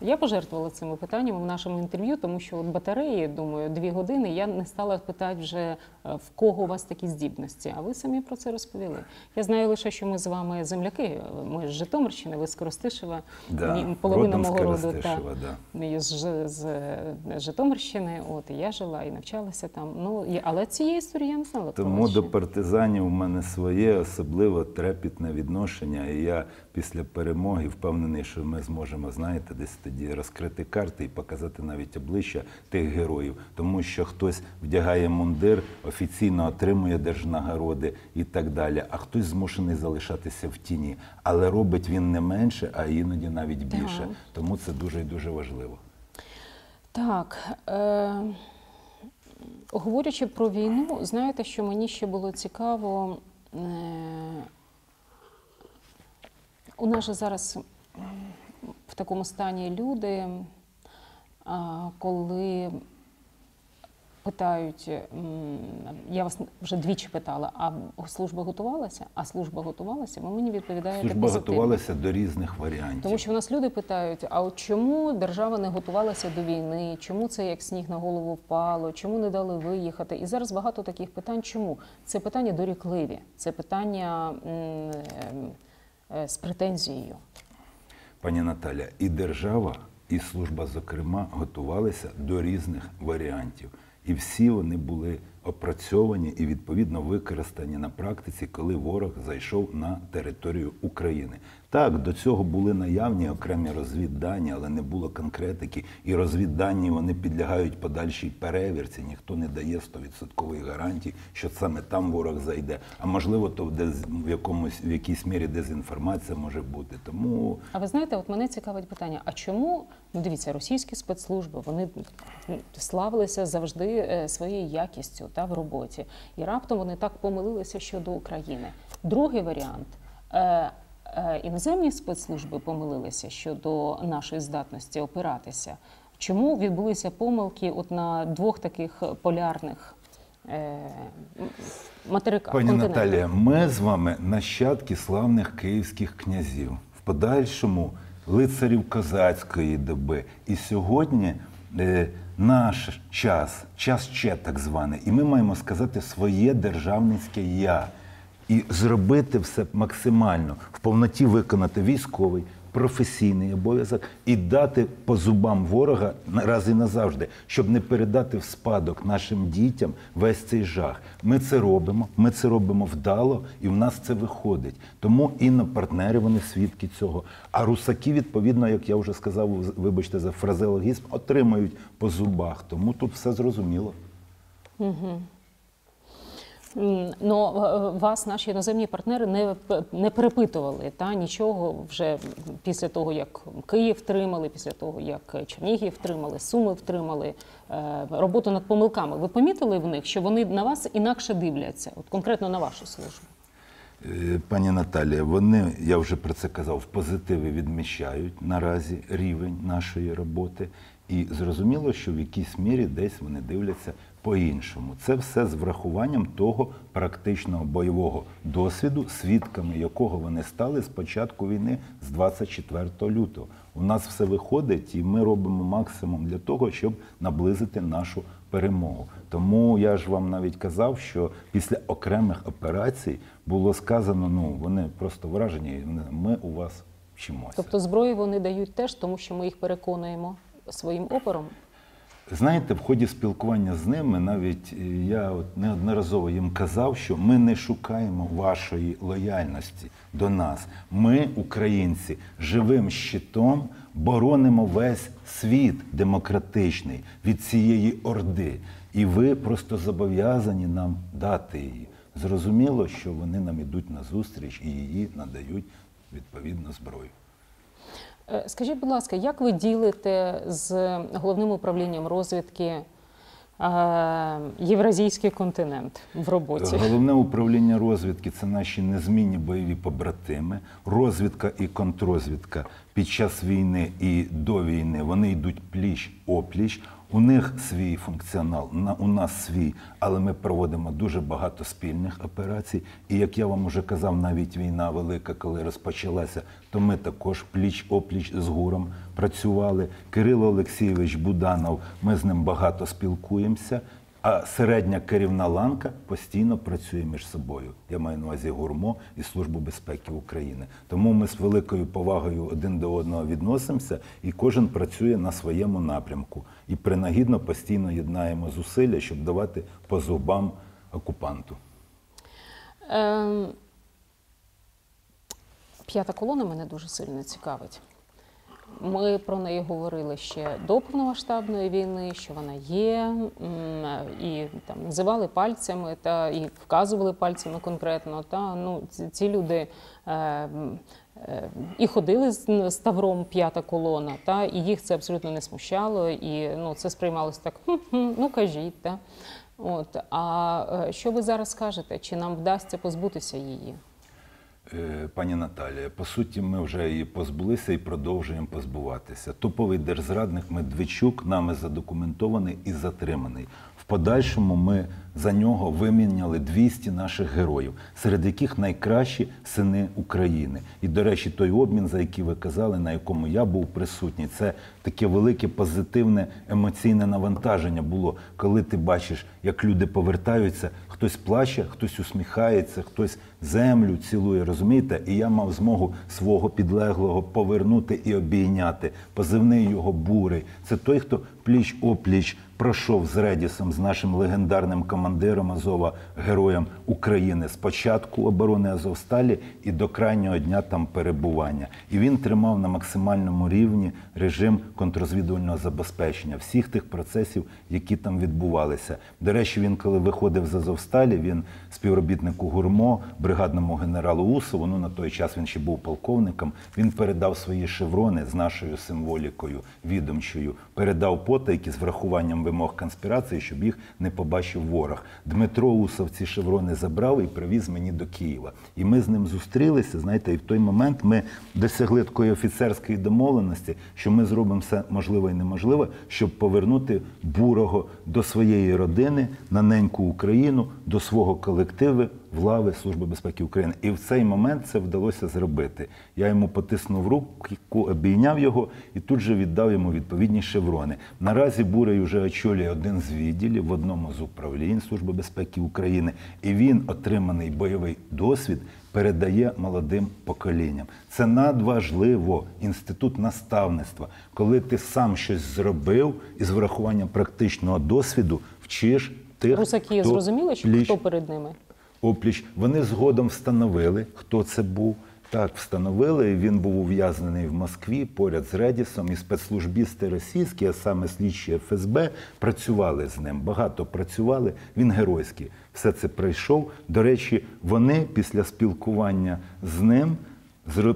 Я пожертвувала цими питаннями в нашому інтерв'ю, тому що от батареї, думаю, дві години я не стала питати вже в кого у вас такі здібності. А ви самі про це розповіли. Я знаю лише, що ми з вами земляки. Ми з Житомирщини, ви з Коростишева. Да, половина мого роду та, да. з, з е, Житомирщини. От і я жила і навчалася там. Ну і- але цієї історії я не знала. Тому до партизанів у мене своє особливо трепітне відношення. І я після перемоги впевнений, що ми зможемо, знаєте, десь тоді розкрити карти і показати навіть обличчя тих героїв. Тому що хтось вдягає мундир, офіційно отримує держнагороди і так далі, а хтось змушений залишатися в тіні. Але робить він не менше, а іноді навіть більше. Так. Тому це дуже і дуже важливо. Так. Е- говорячи про війну, знаєте, що мені ще було цікаво. Е- у нас же зараз в такому стані люди, коли питають, я вас вже двічі питала, а служба готувалася? А служба готувалася? Ви мені відповідаєте Служба позитивно. готувалася до різних варіантів. Тому що в нас люди питають: а от чому держава не готувалася до війни? Чому це як сніг на голову впало? Чому не дали виїхати? І зараз багато таких питань. Чому це питання дорікливі? Це питання е, з претензією. Пані Наталя, і держава, і служба, зокрема, готувалися до різних варіантів. І всі вони були опрацьовані і відповідно використані на практиці, коли ворог зайшов на територію України. Так, до цього були наявні окремі розвіддані, але не було конкретики. І розвіддані вони підлягають подальшій перевірці. Ніхто не дає 100% гарантій, що саме там ворог зайде. А можливо, то в, якомусь в якійсь мірі дезінформація може бути. Тому А ви знаєте, от мене цікавить питання: а чому ну дивіться, російські спецслужби вони славилися завжди е, своєю якістю та в роботі, і раптом вони так помилилися щодо України. Другий варіант. Е, Іноземні спецслужби помилилися щодо нашої здатності опиратися. Чому відбулися помилки от на двох таких полярних е, материках? Пані? Наталія, ми з вами нащадки славних київських князів, в подальшому лицарів козацької доби. І сьогодні е, наш час, час ще так званий, і ми маємо сказати своє державницьке я і зробити все максимально в повноті виконати військовий. Професійний обов'язок і дати по зубам ворога на- раз і назавжди, щоб не передати в спадок нашим дітям весь цей жах. Ми це робимо, ми це робимо вдало, і в нас це виходить. Тому інопартнери вони свідки цього. А русаки, відповідно, як я вже сказав, вибачте за фразеологізм, отримають по зубах. Тому тут все зрозуміло. М, Ну, е, вас наші іноземні партнери не, не перепитували та нічого вже після того, як Київ втримали, після того, як Чернігів втримали, Суми втримали е, роботу над помилками. Ви помітили в них, що вони на вас інакше дивляться, от конкретно на вашу службу? Е, Пані Наталія, вони, я вже про це казав, в позитиві відміщають наразі рівень нашої роботи. І зрозуміло, що в якійсь мірі десь вони дивляться по-іншому. Це все з врахуванням того практичного бойового досвіду, свідками якого вони стали з початку війни з 24 лютого. У нас все виходить, і ми робимо максимум для того, щоб наблизити нашу перемогу. Тому я ж вам навіть казав, що після окремих операцій було сказано: ну вони просто вражені, ми у вас вчимося. Тобто зброю вони дають теж, тому що ми їх переконуємо своїм опором. Знаєте, в ході спілкування з ними навіть е, я от неодноразово їм казав, що ми не шукаємо вашої лояльності до нас. Ми, українці, живим щитом боронимо весь світ демократичний від цієї орди. І ви просто зобов'язані нам дати її. Зрозуміло, що вони нам ідуть на зустріч і її надають відповідно зброю. Е, Скажіть, будь ласка, як ви ділите з головним управлінням розвідки е, Євразійський континент в роботі? Головне управління розвідки це наші незмінні бойові побратими. Розвідка і контрозвідка під час війни і до війни вони йдуть пліч опліч. У них свій функціонал, на у нас свій, але ми проводимо дуже багато спільних операцій. І як я вам уже казав, навіть війна велика, коли розпочалася, то ми також пліч опліч з гуром працювали. Кирило Олексійович Буданов, ми з ним багато спілкуємося. А середня керівна ланка постійно працює між собою. Я маю на увазі ГУРМО і Службу безпеки України. Тому ми з великою повагою один до одного відносимося, і кожен працює на своєму напрямку. І принагідно постійно єднаємо зусилля, щоб давати по зубам окупанту. Ем, П'ята колона мене дуже сильно цікавить. Ми про неї говорили ще до повномасштабної війни, що вона є, і там називали пальцями та і вказували пальцями конкретно. Та ну ці, люди е, е, і ходили з з тавром п'ята колона, та і їх це абсолютно не смущало, і ну це сприймалося так. «Хм-хм, ну кажіть, та от а е, що ви зараз скажете? Чи нам вдасться позбутися її? Е, Пані Наталія, по суті, ми вже її позбулися і продовжуємо позбуватися. Топовий держзрадник Медведчук нами задокументований і затриманий. В подальшому ми за нього виміняли 200 наших героїв, серед яких найкращі сини України. І, до речі, той обмін, за який ви казали, на якому я був присутній, це таке велике позитивне емоційне навантаження було, коли ти бачиш, як люди повертаються, хтось плаче, хтось усміхається, хтось землю цілує, розумієте? І я мав змогу свого підлеглого повернути і обійняти. Позивний його бурий. Це той, хто пліч опліч пройшов з Редісом, з нашим легендарним командиром Азова, героєм України з початку оборони Азовсталі і до крайнього дня там перебування. І він тримав на максимальному рівні режим контррозвідувального забезпечення всіх тих процесів, які там відбувалися. До речі, він, коли виходив з Азовсталі, він співробітнику ГУРМО, бригадному генералу Усову, ну на той час він ще був полковником. Він передав свої шеврони з нашою символікою відомчою, передав потайки з врахуванням вимог конспірації, щоб їх не побачив ворог. Дмитро Усов ці шеврони забрав і привіз мені до Києва. І ми з ним зустрілися. Знаєте, і в той момент ми досягли такої офіцерської домовленості, що ми зробимо все можливе і неможливе, щоб повернути бурого до своєї родини, на неньку Україну, до свого колективу в лави Служби безпеки України. І в цей момент це вдалося зробити. Я йому потиснув руку, обійняв його і тут же віддав йому відповідні шеврони. Наразі Бурий вже очолює один з відділів в одному з управлінь Служби безпеки України, і він отриманий бойовий досвід. Передає молодим поколінням. Це надважливо. Інститут наставництва. Коли ти сам щось зробив із врахуванням практичного досвіду, вчиш тих, Русаки хто зрозуміли, що пліч хто перед ними? Опліч. Вони згодом встановили, хто це був. Так, встановили. Він був ув'язнений в Москві поряд з Редісом, і спецслужбісти російські, а саме слідчі ФСБ, працювали з ним. Багато працювали. Він геройський. Все це пройшов. До речі, вони після спілкування з ним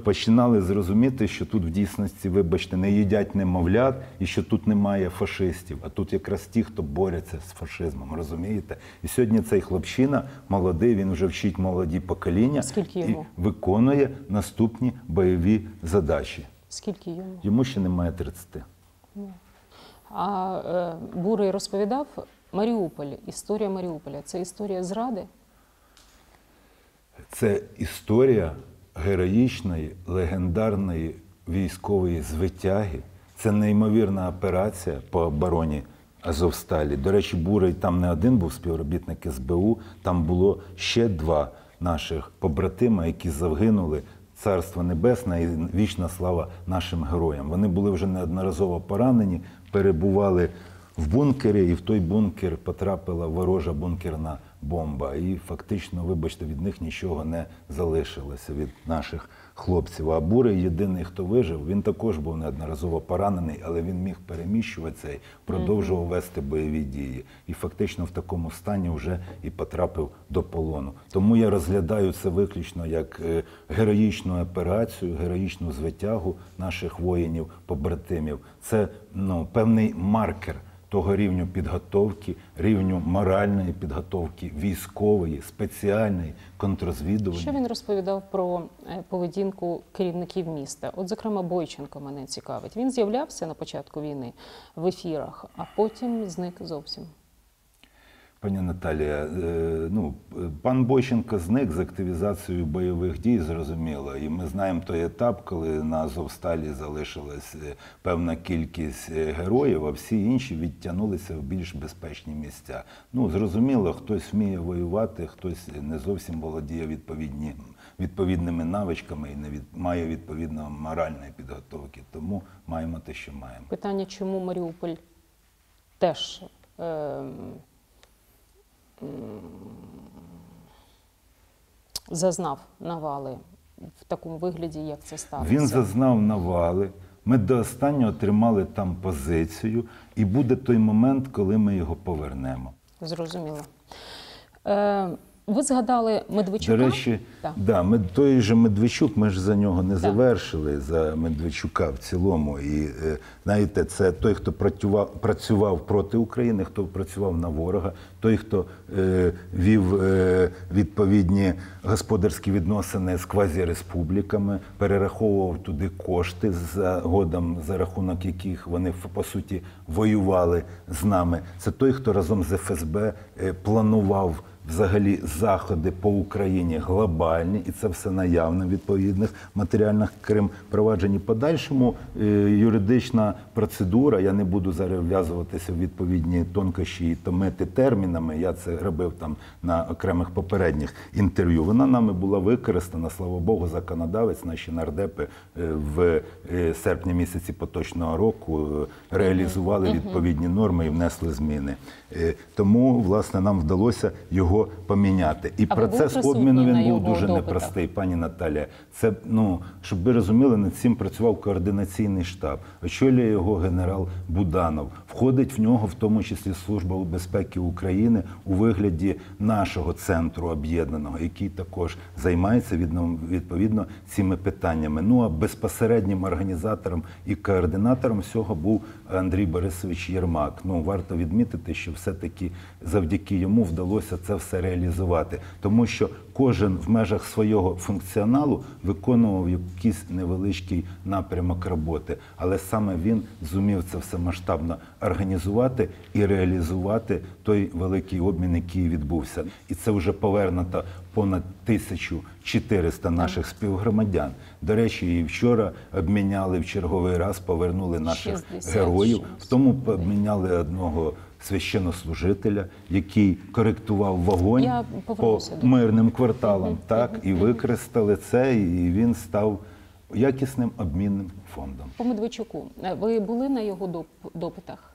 починали зрозуміти, що тут в дійсності, вибачте, не їдять немовлят і що тут немає фашистів, а тут якраз ті, хто борються з фашизмом, розумієте? І сьогодні цей хлопчина молодий, він вже вчить молоді покоління Скільки і йому? виконує наступні бойові задачі. Скільки йому? Йому ще немає 30. А е, Бурий розповідав Маріуполь, історія Маріуполя. Це історія зради. Це історія героїчної, легендарної військової звитяги. Це неймовірна операція по обороні Азовсталі. До речі, Бурий там не один був співробітник СБУ, там було ще два наших побратима, які загинули. Царство Небесне і вічна слава нашим героям. Вони були вже неодноразово поранені, перебували в бункері, і в той бункер потрапила ворожа бункерна бомба. І фактично, вибачте, від них нічого не залишилося від наших хлопців. А Бурий єдиний, хто вижив, він також був неодноразово поранений, але він міг переміщуватися і продовжував вести бойові дії. І фактично в такому стані вже і потрапив до полону. Тому я розглядаю це виключно як е, героїчну операцію, героїчну звитягу наших воїнів, побратимів. Це ну, певний маркер того рівню підготовки, рівню моральної підготовки, військової, спеціальної, контрозвідування. Що він розповідав про е, поведінку керівників міста? От, зокрема, Бойченко мене цікавить. Він з'являвся на початку війни в ефірах, а потім зник зовсім. Пані Наталія, е, ну пан Бойченко зник з активізацією бойових дій, зрозуміло. І ми знаємо той етап, коли на Азовсталі залишилась е, певна кількість е, героїв, а всі інші відтягнулися в більш безпечні місця. Ну зрозуміло, хтось вміє воювати, хтось не зовсім володіє відповідні. Відповідними навичками і не від має відповідно моральної підготовки, тому маємо те, що маємо. Питання, чому Маріуполь теж е, зазнав навали в такому вигляді, як це сталося? Він зазнав навали. Ми до останнього тримали там позицію, і буде той момент, коли ми його повернемо. Зрозуміло. Е, ви згадали Медведчука? До речі, Так. да, ми, той же Медведчук, ми ж за нього не завершили за Медведчука в цілому. І е, знаєте, це той, хто працював, працював проти України, хто працював на ворога, той, хто е, вів е, відповідні господарські відносини з квазіреспубліками, перераховував туди кошти згодом, за рахунок яких вони по суті воювали з нами. Це той, хто разом з ФСБ е, планував взагалі заходи по Україні глобальні, і це все наявно в відповідних матеріальних Крим провадженні. Подальшому е, юридична процедура. Я не буду зараз вв'язуватися в відповідні тонкощі і томити термінами. Я це робив там на окремих попередніх інтерв'ю. Вона нами була використана, слава Богу, законодавець. Наші нардепи е, в е, серпні місяці поточного року реалізували відповідні норми і внесли зміни. Е, Тому, власне, нам вдалося його поміняти. І А процес обміну він був дуже допитах? непростий, пані Наталія. Це ну щоб ви розуміли, над цим працював координаційний штаб. Очолює його генерал Буданов. Входить в нього, в тому числі Служба безпеки України у вигляді нашого центру об'єднаного, який також займається відно- відповідно цими питаннями. Ну а безпосереднім організатором і координатором всього був Андрій Борисович Єрмак. Ну варто відмітити, що все-таки завдяки йому вдалося це все реалізувати, тому що кожен в межах свого функціоналу виконував якийсь невеличкий напрямок роботи, але саме він зумів це все масштабно організувати і реалізувати той великий обмін, який відбувся. І це вже повернуто понад 1400 наших співгромадян. До речі, і вчора обміняли в черговий раз, повернули наших 60 героїв. В тому обміняли одного священнослужителя, який коректував вогонь Я по мирним кварталам. Так, і використали це, і він став якісним обмінним фондом. По Медведчуку. Е, Ви були на його доп- допитах?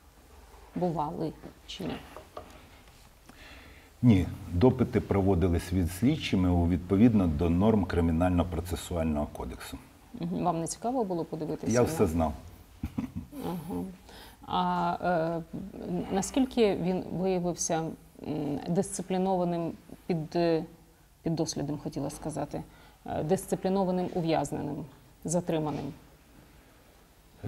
Бували чи ні? Ні, допити проводились від слідчими у- відповідно до норм кримінально-процесуального кодексу. Вам не цікаво було подивитися? Я все знав. А е, наскільки він виявився дисциплінованим під, е, під дослідом, хотіла сказати, е, дисциплінованим ув'язненим, затриманим?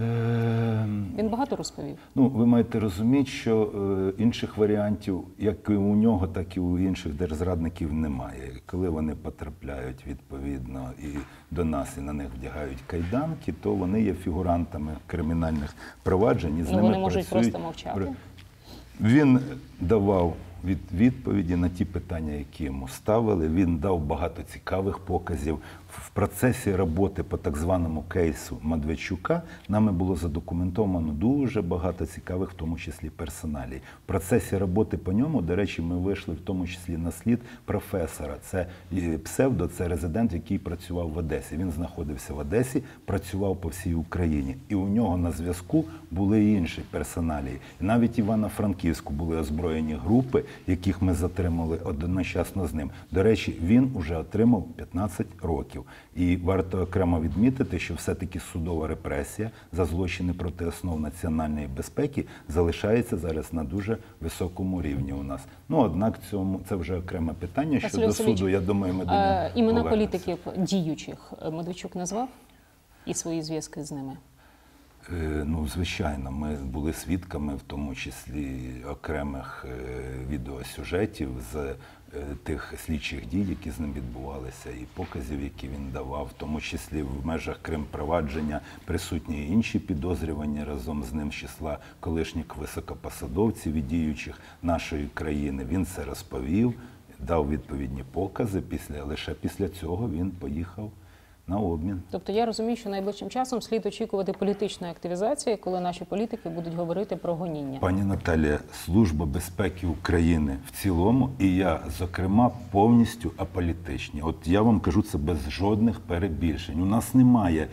Ем, Він багато розповів. Ну, ви маєте розуміти, що е, інших варіантів, як і у нього, так і у інших держзрадників немає. Коли вони потрапляють відповідно і до нас, і на них вдягають кайданки, то вони є фігурантами кримінальних проваджень. І з Ну, ними вони можуть працюють. просто мовчати. Він давав від відповіді на ті питання, які йому ставили. Він дав багато цікавих показів. В процесі роботи по так званому кейсу Медведчука нами було задокументовано дуже багато цікавих, в тому числі персоналій. В процесі роботи по ньому, до речі, ми вийшли в тому числі на слід професора. Це е, псевдо, це резидент, який працював в Одесі. Він знаходився в Одесі, працював по всій Україні, і у нього на зв'язку були інші персоналії. Навіть Івано-Франківську були озброєні групи, яких ми затримали одночасно з ним. До речі, він уже отримав 15 років. І варто окремо відмітити, що все-таки судова репресія за злочини проти основ національної безпеки залишається зараз на дуже високому рівні у нас. Ну однак цьому це вже окреме питання. Василь Щодо Васильович, суду, я думаю, ми до нього Е, Імена повернемося. політиків діючих е, Медведчук назвав і свої зв'язки з ними. Е, Ну, звичайно, ми були свідками, в тому числі окремих відеосюжетів з тих слідчих дій, які з ним відбувалися, і показів, які він давав, в тому числі в межах Крим-провадження присутні інші підозрювані разом з ним з числа колишніх високопосадовців і діючих нашої країни. Він це розповів, дав відповідні покази. Після лише після цього він поїхав на обмін. Тобто я розумію, що найближчим часом слід очікувати політичної активізації, коли наші політики будуть говорити про гоніння. Пані Наталія, Служба безпеки України в цілому, і я, зокрема, повністю аполітичні. От я вам кажу це без жодних перебільшень. У нас немає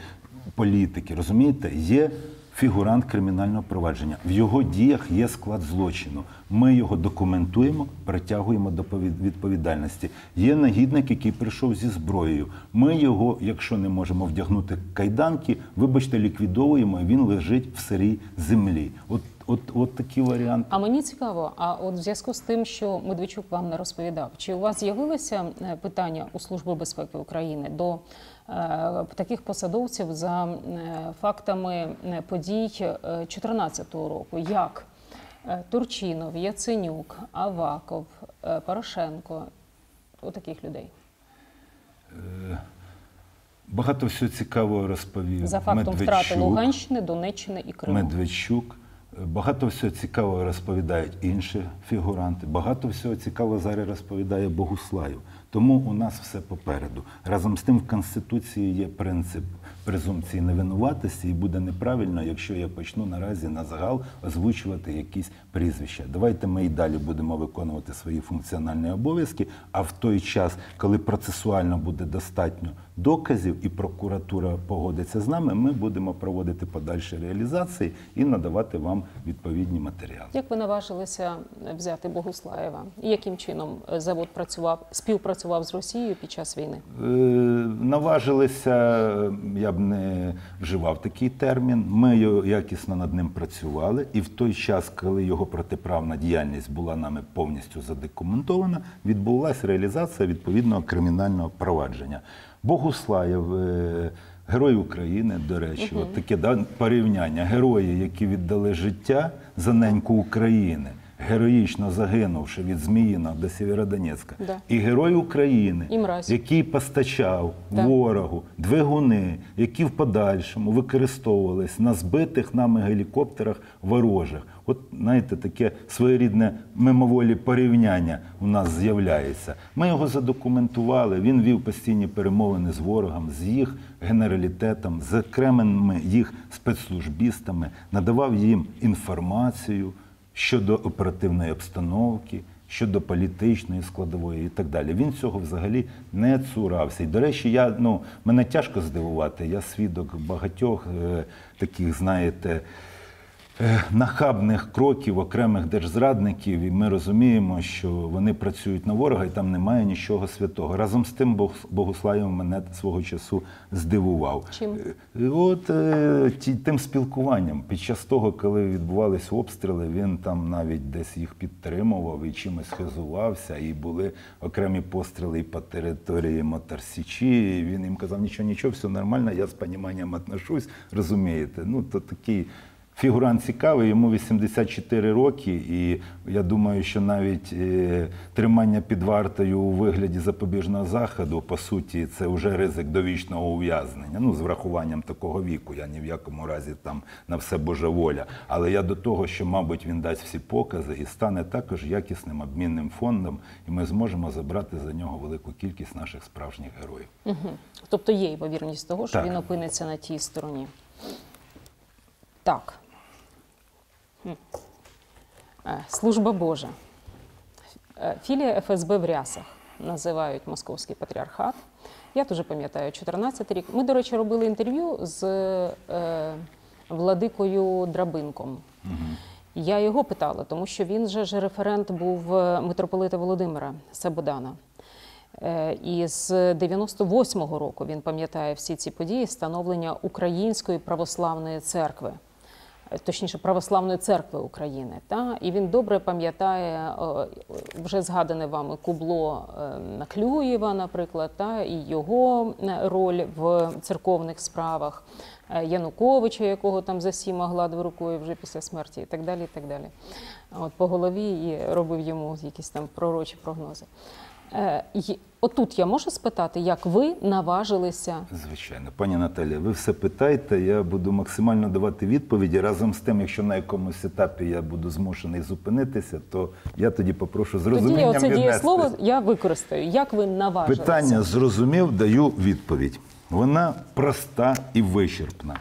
політики, розумієте? Є фігурант кримінального провадження. В його діях є склад злочину. Ми його документуємо, притягуємо до повід- відповідальності. Є нагідник, який прийшов зі зброєю. Ми його, якщо не можемо вдягнути кайданки, вибачте, ліквідовуємо. Він лежить в сирій землі. От, от, от такі варіанти. А мені цікаво, а от в зв'язку з тим, що Медведчук вам не розповідав, чи у вас з'явилися е, питання у Служби безпеки України до таких посадовців за е, фактами е, подій 2014 року, як е, Турчинов, Яценюк, Аваков, е, Порошенко, у таких людей Багато всього цікавого розповів. за фактом втрати Луганщини, Донеччини і Криму. Медведчук. Багато всього цікавого розповідають інші фігуранти. Багато всього цікавого зараз розповідає Богуслаєв. Тому у нас все попереду. Разом з тим в Конституції є принцип презумпції невинуватості, і буде неправильно, якщо я почну наразі на загал озвучувати якісь прізвища. Давайте ми і далі будемо виконувати свої функціональні обов'язки. А в той час, коли процесуально буде достатньо доказів, і прокуратура погодиться з нами, ми будемо проводити подальші реалізації і надавати вам відповідні матеріали. Як ви наважилися взяти Богуслаєва? І яким чином е, завод працював, співпрацював з Росією під час війни? Е, Наважилися, я б не вживав такий термін. Ми якісно над ним працювали, і в той час, коли його протиправна діяльність була нами повністю задокументована, відбулася реалізація відповідного кримінального провадження. Богуслаєв, е, герой України, до речі, от таке да, порівняння. Герої, які віддали життя за неньку України. Героїчно загинувши від Зміїна до Сєвєродонецька, Да. і герой України, І який постачав Так. ворогу двигуни, які в подальшому використовувались на збитих нами гелікоптерах ворожих. От знаєте, таке своєрідне мимоволі порівняння у нас з'являється. Ми його задокументували. Він вів постійні перемовини з ворогом, з їх генералітетом, з окремими їх спецслужбістами, надавав їм інформацію щодо оперативної обстановки, щодо політичної складової і так далі. Він цього взагалі не цурався. І, до речі, я, ну, мене тяжко здивувати. Я свідок багатьох е, таких, знаєте, нахабних кроків окремих держзрадників, і ми розуміємо, що вони працюють на ворога, і там немає нічого святого. Разом з тим, Бог- Богуслаєв мене свого часу здивував. Чим? Е, От е, тим спілкуванням. Під час того, коли відбувалися обстріли, він там навіть десь їх підтримував і чимось хизувався. І були окремі постріли по території Мотарсічі. І він їм казав, нічого, нічого, все нормально, я з поніманням отношусь, розумієте. Ну, то такий фігурант цікавий, йому 84 роки, і я думаю, що навіть е, тримання під вартою у вигляді запобіжного заходу, по суті, це вже ризик довічного ув'язнення. Ну, з врахуванням такого віку. Я ні в якому разі там на все Божа воля. Але я до того, що, мабуть, він дасть всі покази і стане також якісним обмінним фондом, і ми зможемо забрати за нього велику кількість наших справжніх героїв. Угу. Тобто є ймовірність того, що Так. він опиниться на тій стороні. Так. Е, Служба Божа. Е, Філія ФСБ в Рясах називають Московський патріархат. Я дуже пам'ятаю, 14 рік. Ми, до речі, робили інтерв'ю з е, владикою Драбинком. Я його питала, тому що він же ж референт був е, митрополита Володимира Сабодана. І з 98-го року він пам'ятає всі ці події становлення Української православної церкви, точніше, православної церкви України. Та? І він добре пам'ятає е, вже згадане вами кубло е, Наклюєва, наприклад, та? і його е, роль в церковних справах. е, Януковича, якого там за сіма гладив рукою вже після смерті, і так далі. І так далі. От по голові і робив йому якісь там пророчі прогнози. Е, Отут я можу спитати, як ви наважилися Звичайно, пані Наталія, ви все питаєте, я буду максимально давати відповіді. Разом з тим, якщо на якомусь етапі я буду змушений зупинитися, то я тоді попрошу з тоді я розумінням оце дієслово я використаю. Як ви наважилися? Питання зрозумів, даю відповідь. Вона проста і вичерпна.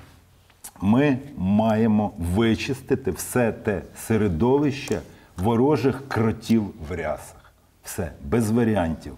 Ми маємо вичистити все те середовище ворожих кротів в рясах. Все, без варіантів.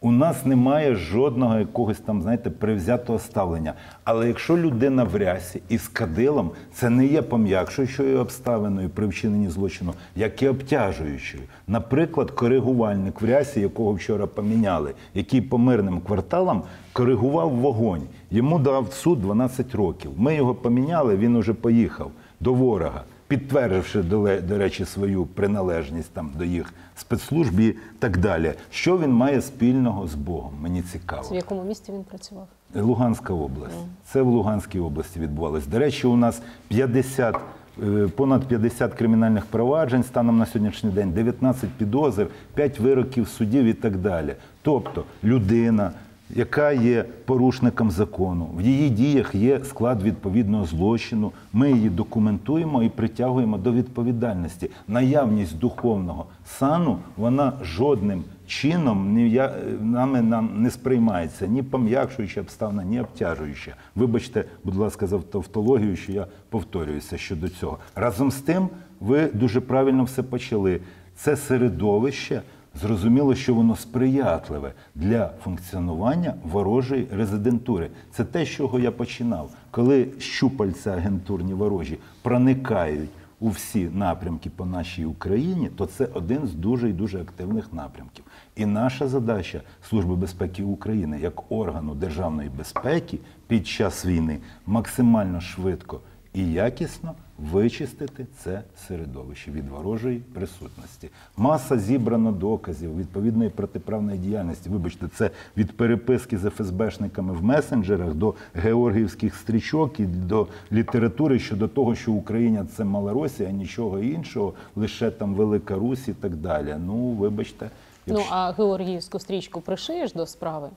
У нас немає жодного якогось там, знаєте, привзятого ставлення. Але якщо людина в рясі і з кадилом, це не є пом'якшуючою обставиною при вчиненні злочину, як і обтяжуючою. Наприклад, коригувальник в рясі, якого вчора поміняли, який по мирним кварталам коригував вогонь. Йому дав суд 12 років. Ми його поміняли, він уже поїхав до ворога підтвердивши, до речі, свою приналежність там до їх спецслужб і так далі. Що він має спільного з Богом? Мені цікаво. в якому місті він працював? Луганська область. Це в Луганській області відбувалось. До речі, у нас 50, е, понад 50 кримінальних проваджень станом на сьогоднішній день, 19 підозр, 5 вироків судів і так далі. Тобто людина, яка є порушником закону, в її діях є склад відповідного злочину. Ми її документуємо і притягуємо до відповідальності. Наявність духовного сану вона жодним чином я, нами нам не сприймається ні пом'якшуюча обставина, ні обтяжуюча. Вибачте, будь ласка, за тавтологію, що я повторююся щодо цього. Разом з тим, ви дуже правильно все почали. Це середовище. Зрозуміло, що воно сприятливе для функціонування ворожої резидентури. Це те, з чого я починав. Коли щупальця агентурні ворожі проникають у всі напрямки по нашій Україні, то це один з дуже і дуже активних напрямків. І наша задача Служби безпеки України як органу державної безпеки під час війни максимально швидко і якісно вичистити це середовище від ворожої присутності. Маса зібрано доказів відповідної протиправної діяльності. Вибачте, це від переписки з ФСБшниками в месенджерах до георгіївських стрічок і до літератури щодо того, що Україна це Малоросія, нічого іншого, лише там Велика Русь і так далі. Ну, вибачте, Ну а Георгіївську стрічку пришиєш до справи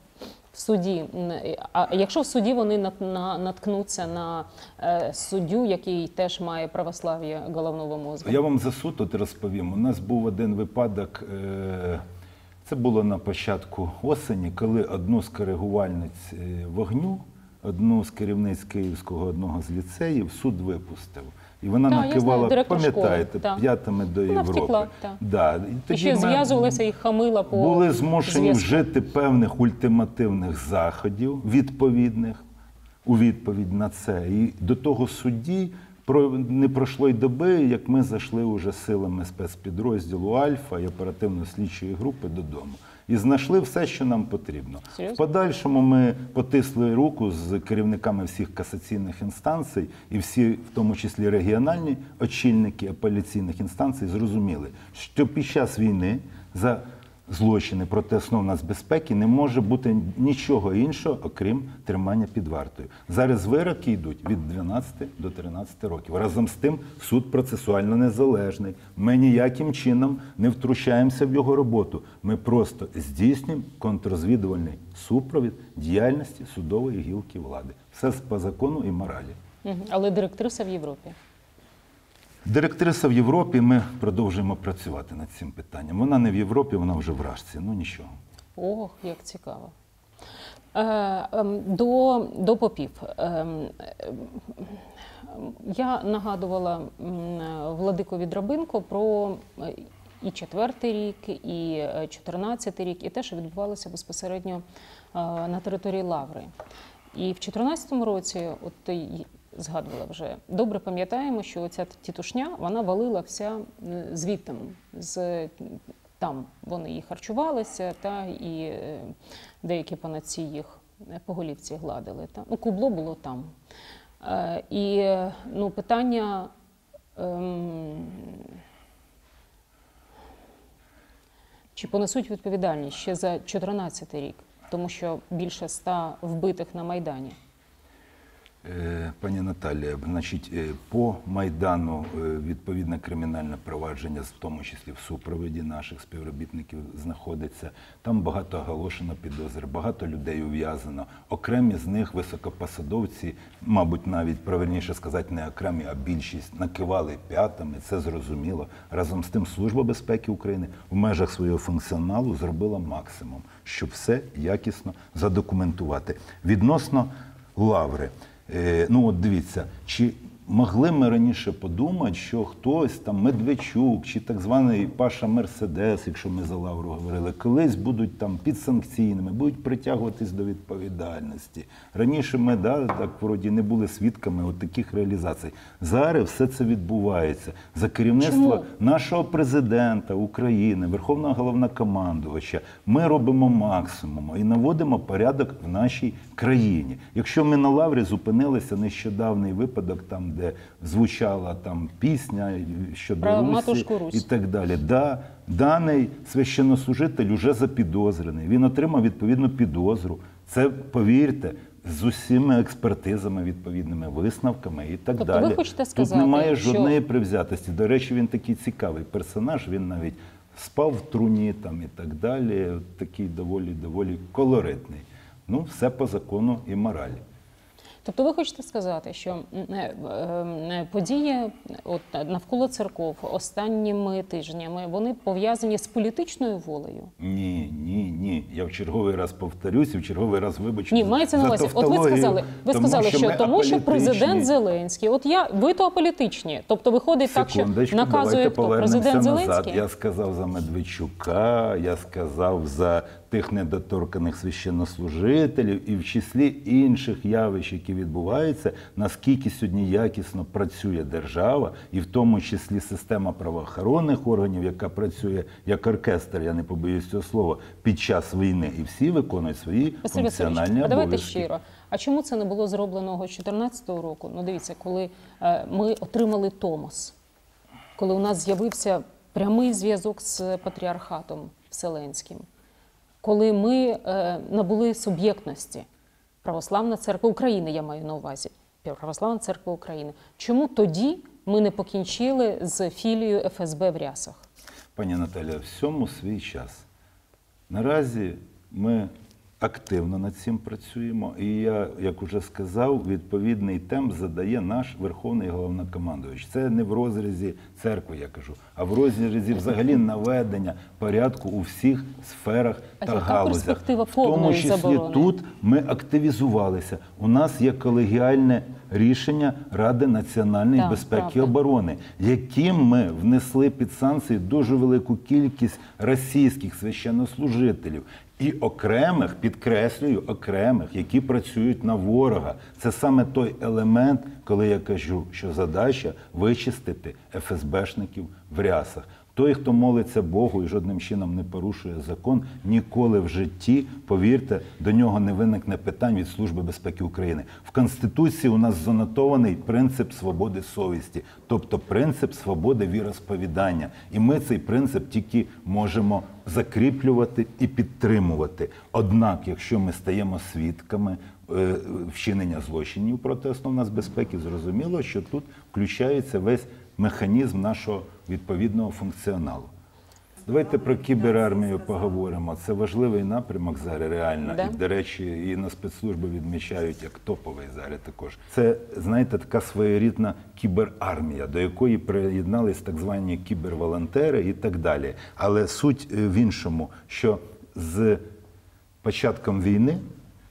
в суді. А якщо в суді вони наткнуться на е, суддю, який теж має православ'я головного мозку? Я вам за суд от розповім. У нас був один випадок. е, Це було на початку осені, коли одну з коригувальниць е, вогню, одну з керівниць Київського одного з ліцеїв суд випустив. І вона знаю, накивала, пам'ятаєте, п'ятами до Вона Європи. втекла, так. Да. І І тоді ще зв'язувалася і хамила по були змушені зв'язку. вжити певних ультимативних заходів відповідних у відповідь на це. І до того судді не пройшло й доби, як ми зайшли уже силами спецпідрозділу Альфа і оперативно-слідчої групи додому. І знайшли все, що нам потрібно. Серйозно? В подальшому ми потисли руку з керівниками всіх касаційних інстанцій, і всі, в тому числі регіональні очільники апеляційних інстанцій, зрозуміли, що під час війни за злочини проти основ нацбезпеки не може бути нічого іншого, окрім тримання під вартою. Зараз вироки йдуть від 12 до 13 років. Разом з тим суд процесуально незалежний. Ми ніяким чином не втручаємося в його роботу. Ми просто здійснюємо контррозвідувальний супровід діяльності судової гілки влади. Все по закону і моралі. Але директриса в Європі. Директриса в Європі. Ми продовжуємо працювати над цим питанням. Вона не в Європі, вона вже в Рашці. Ну нічого. Ох, як цікаво. Е, ем, до, до попів. Ем, я нагадувала Владикові Драбинко про і четвертий рік, і чотирнадцятий рік, і те, що відбувалося безпосередньо е, на території Лаври. І в 2014 році, от згадувала вже, добре пам'ятаємо, що ця тітушня вона валила вся звідти, з там вони і харчувалися, та і е, деякі панаці їх е, по голівці гладили. Та. Ну, кубло було там. Е, І ну, питання. ем, Чи понесуть відповідальність ще за 2014 рік, тому що більше ста вбитих на Майдані? Е, Пані Наталія, значить, е, по Майдану е, відповідне кримінальне провадження, в тому числі в супроводі наших співробітників, знаходиться. Там багато оголошено підозр, багато людей ув'язано. Окремі з них високопосадовці, мабуть, навіть правильніше сказати, не окремі, а більшість накивали п'ятами. Це зрозуміло. Разом з тим, Служба безпеки України в межах свого функціоналу зробила максимум, щоб все якісно задокументувати. Відносно лаври. Е, ну от дивіться, чи могли ми раніше подумати, що хтось там Медведчук чи так званий Паша Мерседес, якщо ми за лавру говорили, колись будуть там підсанкційними, будуть притягуватись до відповідальності. Раніше ми да, так вроді не були свідками от таких реалізацій. Зараз все це відбувається за керівництво Чому? нашого президента України, Верховного головнокомандувача, ми робимо максимум і наводимо порядок в нашій країні. Якщо ми на лаврі зупинилися нещодавний випадок, там де звучала там пісня щодо Про Русі матушку Русь. і так далі. Да, даний священнослужитель уже запідозрений. Він отримав відповідну підозру. Це повірте. З усіма експертизами, відповідними висновками і так Тобто далі. ви хочете Тут немає що- жодної привзятості. До речі, він такий цікавий персонаж. Він навіть спав в труні там і так далі. Такий доволі доволі колоритний. Ну, все по закону і моралі. Тобто ви хочете сказати, що м, е, е, події от, навколо церков останніми тижнями вони пов'язані з політичною волею? Ні, ні, ні. Я в черговий раз повторюсь і в черговий раз вибачу. Ні, мається на увазі. От ви сказали, ви тому сказали, що, ми тому що президент Зеленський, от я ви то аполітичні. Тобто виходить так, що наказує хто президент назад. Зеленський. Я сказав за Медведчука, я сказав за тих недоторканих священнослужителів і в числі інших явищ, які відбуваються, наскільки сьогодні якісно працює держава, і в тому числі система правоохоронних органів, яка працює як оркестр, я не побоюсь цього слова, під час війни, і всі виконують свої Василь функціональні Васильович, а давайте щиро. А чому це не було зроблено з 2014 року? Ну дивіться, коли е, ми отримали Томос, коли у нас з'явився прямий зв'язок з патріархатом Вселенським, коли ми е, набули суб'єктності Православна церква України, я маю на увазі. Православна церква України. Чому тоді ми не покінчили з філією ФСБ в рясах? Пані Наталя, всьому свій час. Наразі ми активно над цим працюємо, і я, як уже сказав, відповідний темп задає наш верховний головнокомандувач. Це не в розрізі церкви, я кажу, а в розрізі взагалі наведення порядку у всіх сферах А та галузях. В тому числі заборони? тут ми активізувалися. У нас є колегіальне рішення Ради національної Так, безпеки і оборони, яким ми внесли під санкції дуже велику кількість російських священнослужителів. І окремих, підкреслюю, окремих, які працюють на ворога. Це саме той елемент, коли я кажу, що задача вичистити ФСБшників в рясах. Той, хто молиться Богу і жодним чином не порушує закон, ніколи в житті, повірте, до нього не виникне питань від Служби безпеки України. В Конституції у нас занотований принцип свободи совісті, тобто принцип свободи віросповідання. І ми цей принцип тільки можемо закріплювати і підтримувати. Однак, якщо ми стаємо свідками е, вчинення злочинів проти основ нас безпеки, зрозуміло, що тут включається весь механізм нашого відповідного функціоналу. Давайте про кіберармію поговоримо. Це важливий напрямок зараз реально. Да. І, до речі, і на спецслужби відмічають як топовий зараз також. Це, знаєте, така своєрідна кіберармія, до якої приєднались так звані кіберволонтери і так далі. Але суть е, в іншому, що з початком війни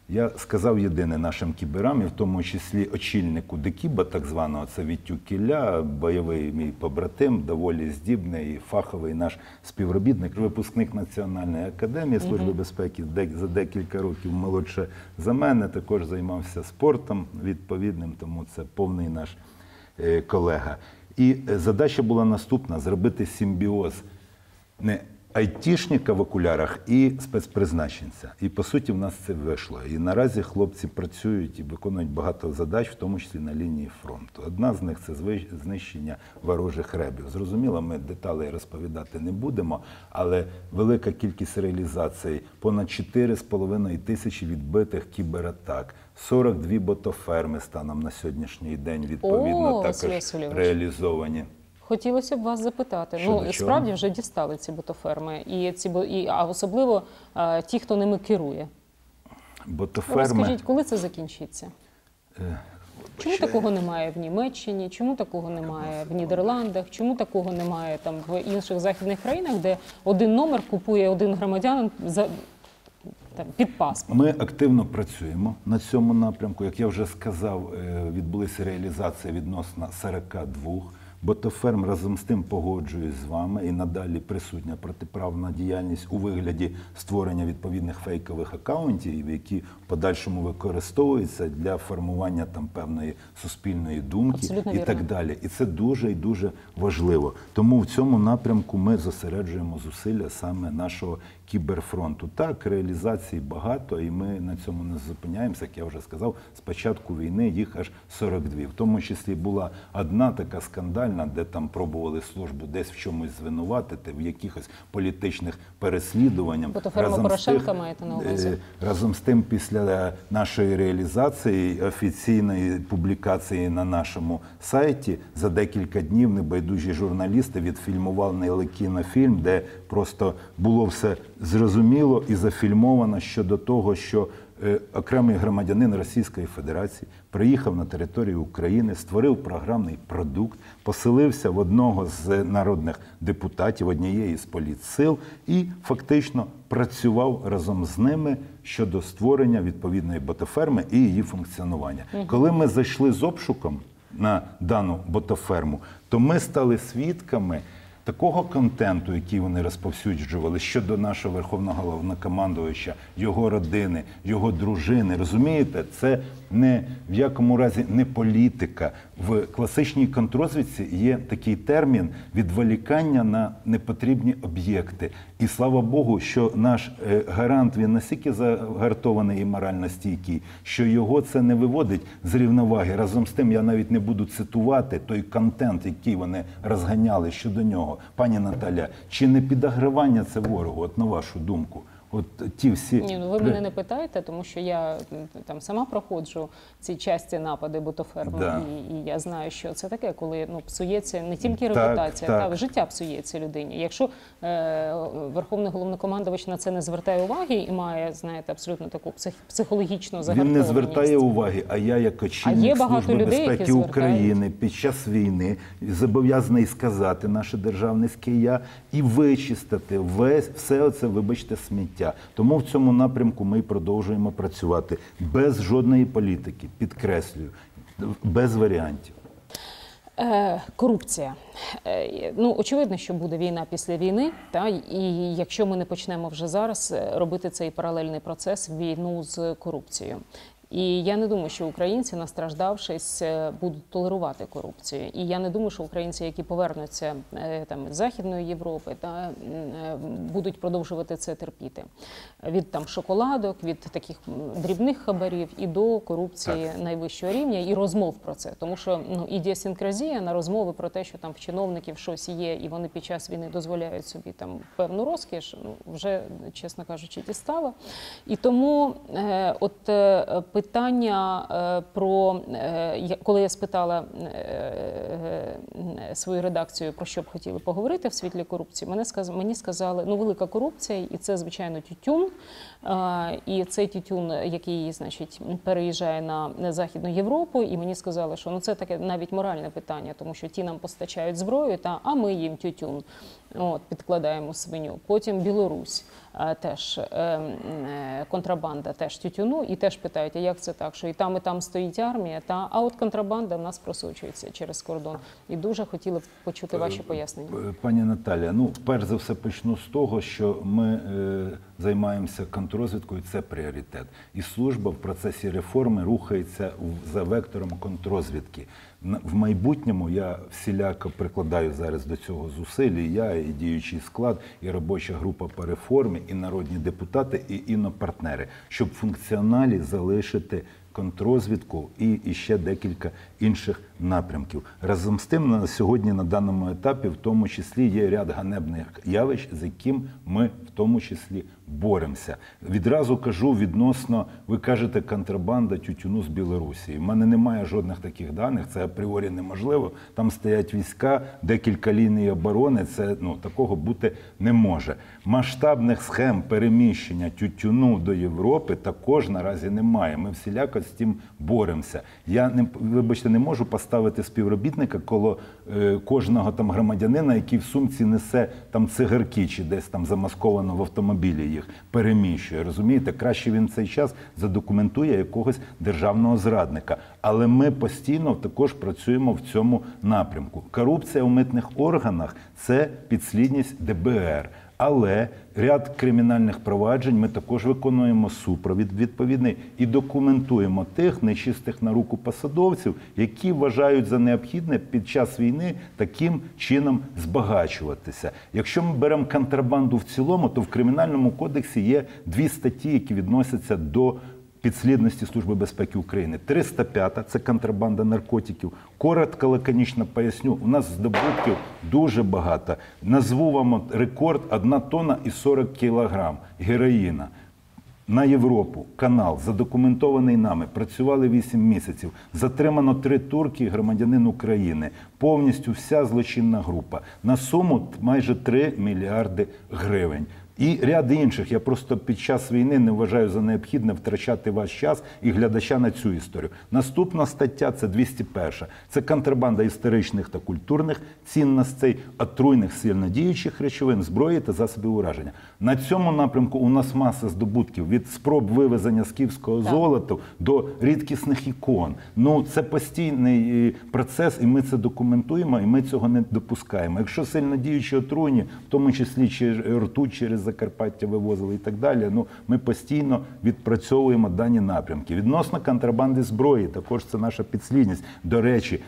я сказав єдине нашим кіберам, і в тому числі очільнику Декіба, так званого, це Вітю Кілля, бойовий мій побратим, доволі здібний і фаховий наш співробітник, випускник Національної академії Служби безпеки, де- за декілька років молодше за мене, також займався спортом відповідним, тому це повний наш е, колега. І е, задача була наступна: зробити симбіоз не айтішника в окулярах і спецпризначенця. І по суті, в нас це вийшло. І наразі хлопці працюють і виконують багато задач, в тому числі на лінії фронту. Одна з них це знищення ворожих ребів. Зрозуміло, ми деталей розповідати не будемо, але велика кількість реалізацій, понад 4,5 тисячі відбитих кібератак. 42 ботоферми станом на сьогоднішній день відповідно О, також реалізовані. Хотілося б вас запитати. Щодо ну чого? справді вже дістали ці ботоферми, і ці і а особливо е, ті, хто ними керує. Ботоферми. Розкажіть, коли це закінчиться? Е, Чому такого немає в Німеччині? Чому такого немає в Нідерландах? Чому такого немає там в інших західних країнах, де один номер купує один громадянин за там, під паспорт? Ми активно працюємо на цьому напрямку. Як я вже сказав, е, відбулися реалізація відносно 42. Ботоферм разом з тим погоджуюсь з вами і надалі присутня протиправна діяльність у вигляді створення відповідних фейкових акаунтів, які подальшому використовуються для формування там певної суспільної думки Абсолютно і вірно. так далі. І це дуже і дуже важливо. Тому в цьому напрямку ми зосереджуємо зусилля саме нашого кіберфронту. Так, реалізацій багато, і ми на цьому не зупиняємося. Як я вже сказав, з початку війни їх аж 42. В тому числі була одна така скандальна, де там пробували службу десь в чомусь звинуватити, в якихось політичних переслідуваннях. Бо то ферма Порошенка тих, маєте на увазі? е, Разом з тим, після нашої реалізації офіційної публікації на нашому сайті за декілька днів небайдужі журналісти відфільмували кінофільм, де просто було все зрозуміло і зафільмовано щодо того, що окремий громадянин Російської Федерації приїхав на територію України, створив програмний продукт, поселився в одного з народних депутатів однієї з політсил і фактично працював разом з ними щодо створення відповідної ботоферми і її функціонування. Коли ми зайшли з обшуком на дану ботоферму, то ми стали свідками такого контенту, який вони розповсюджували щодо нашого верховного головнокомандувача, його родини, його дружини. Розумієте, це не в якому разі не політика. В класичній контрозвідці є такий термін відволікання на непотрібні об'єкти. І слава Богу, що наш е, гарант він настільки загартований і морально стійкий, що його це не виводить з рівноваги. Разом з тим, я навіть не буду цитувати той контент, який вони розганяли щодо нього. Пані Наталя, чи не підагривання це ворогу? От на вашу думку? От ті всі Ні, ну ви мене не питаєте, тому що я там сама проходжу ці часті напади ботоферми, Да. і, і я знаю, що це таке, коли ну псується не тільки Так, репутація, так. та життя псується людині. Якщо е, верховний головнокомандувач на це не звертає уваги і має, знаєте, абсолютно таку псих, психологічну Він не звертає уваги, а я, як очільник є багато Служби людей, безпеки. України під час війни зобов'язаний сказати наше державницьке я і вичистити весь все оце, вибачте, сміття. Тому в цьому напрямку ми продовжуємо працювати без жодної політики, підкреслюю, без варіантів. Е, корупція. Е, ну, очевидно, що буде війна після війни, та, і якщо ми не почнемо вже зараз е, робити цей паралельний процес війну з корупцією. І я не думаю, що українці, настраждавшись, е, будуть толерувати корупцію. І я не думаю, що українці, які повернуться е, там з Західної Європи, та е, будуть продовжувати це терпіти. Від там шоколадок, від таких дрібних хабарів і до корупції найвищого рівня і розмов про це. Тому що ну ідіосінкразія на розмови про те, що там в чиновників щось є, і вони під час війни дозволяють собі там певну розкіш, ну вже чесно кажучи, дістала. І тому е, от е, питання е, про е, коли я спитала е, свою редакцію про що б хотіли поговорити в світлі корупції, мене мені сказали, ну велика корупція, і це звичайно тютюн. І цей тютюн, який значить переїжджає на Західну Європу, і мені сказали, що ну це таке навіть моральне питання, тому що ті нам постачають зброю, та а ми їм тютюн. От підкладаємо свиню. Потім Білорусь теж е, е, контрабанда, теж тютюну, і теж питають, а як це так, що і там, і там стоїть армія, та а от контрабанда в нас просочується через кордон. І дуже хотіли б почути ваші пояснення. Пані Наталя, ну перш за все почну з того, що ми е, займаємося контррозвідкою, це пріоритет. І служба в процесі реформи рухається за вектором контррозвідки. В майбутньому я всіляко прикладаю зараз до цього зусиль, я, і діючий склад, і робоча група по реформі, і народні депутати, і інопартнери, щоб функціоналі залишити контррозвідку і, і ще декілька інших напрямків. Разом з тим, на сьогодні на даному етапі, в тому числі, є ряд ганебних явищ, з яким ми в тому числі боремося. Відразу кажу відносно, ви кажете, контрабанда тютюну з Білорусі. У мене немає жодних таких даних, це апріорі неможливо. Там стоять війська, декілька ліній оборони. Це ну такого бути не може. Масштабних схем переміщення тютюну до Європи також наразі немає. Ми всіляко з тим боремося. Я не вибачте, не можу поставити співробітника коло е, кожного там громадянина, який в сумці несе там цигарки чи десь там замасковано в автомобілі їх переміщує. Розумієте, краще він цей час задокументує якогось державного зрадника. Але ми постійно також працюємо в цьому напрямку. Корупція у митних органах це підслідність ДБР. Але ряд кримінальних проваджень ми також виконуємо супровід відповідний і документуємо тих нечистих на руку посадовців, які вважають за необхідне під час війни таким чином збагачуватися. Якщо ми беремо контрабанду в цілому, то в кримінальному кодексі є дві статті, які відносяться до підслідності Служби безпеки України. 305 – це контрабанда наркотиків. Коротко, лаконічно поясню. У нас здобутків дуже багато. Назву вам рекорд 1 тонна і 40 кілограм героїна. На Європу канал задокументований нами. Працювали 8 місяців. Затримано три турки, громадянин України. Повністю вся злочинна група. На суму майже 3 мільярди гривень. І ряд інших. Я просто під час війни не вважаю за необхідне втрачати ваш час і глядача на цю історію. Наступна стаття це 201. Це контрабанда історичних та культурних цінностей, отруйних сильнодіючих речовин, зброї та засобів ураження. На цьому напрямку у нас маса здобутків від спроб вивезення скіфського Так. золота до рідкісних ікон. Ну це постійний е, процес, і ми це документуємо, і ми цього не допускаємо. Якщо сильно діючі отруйні, в тому числі чи ртуть через Закарпаття вивозили і так далі. Ну ми постійно відпрацьовуємо дані напрямки. Відносно контрабанди зброї, також це наша підслідність. До речі.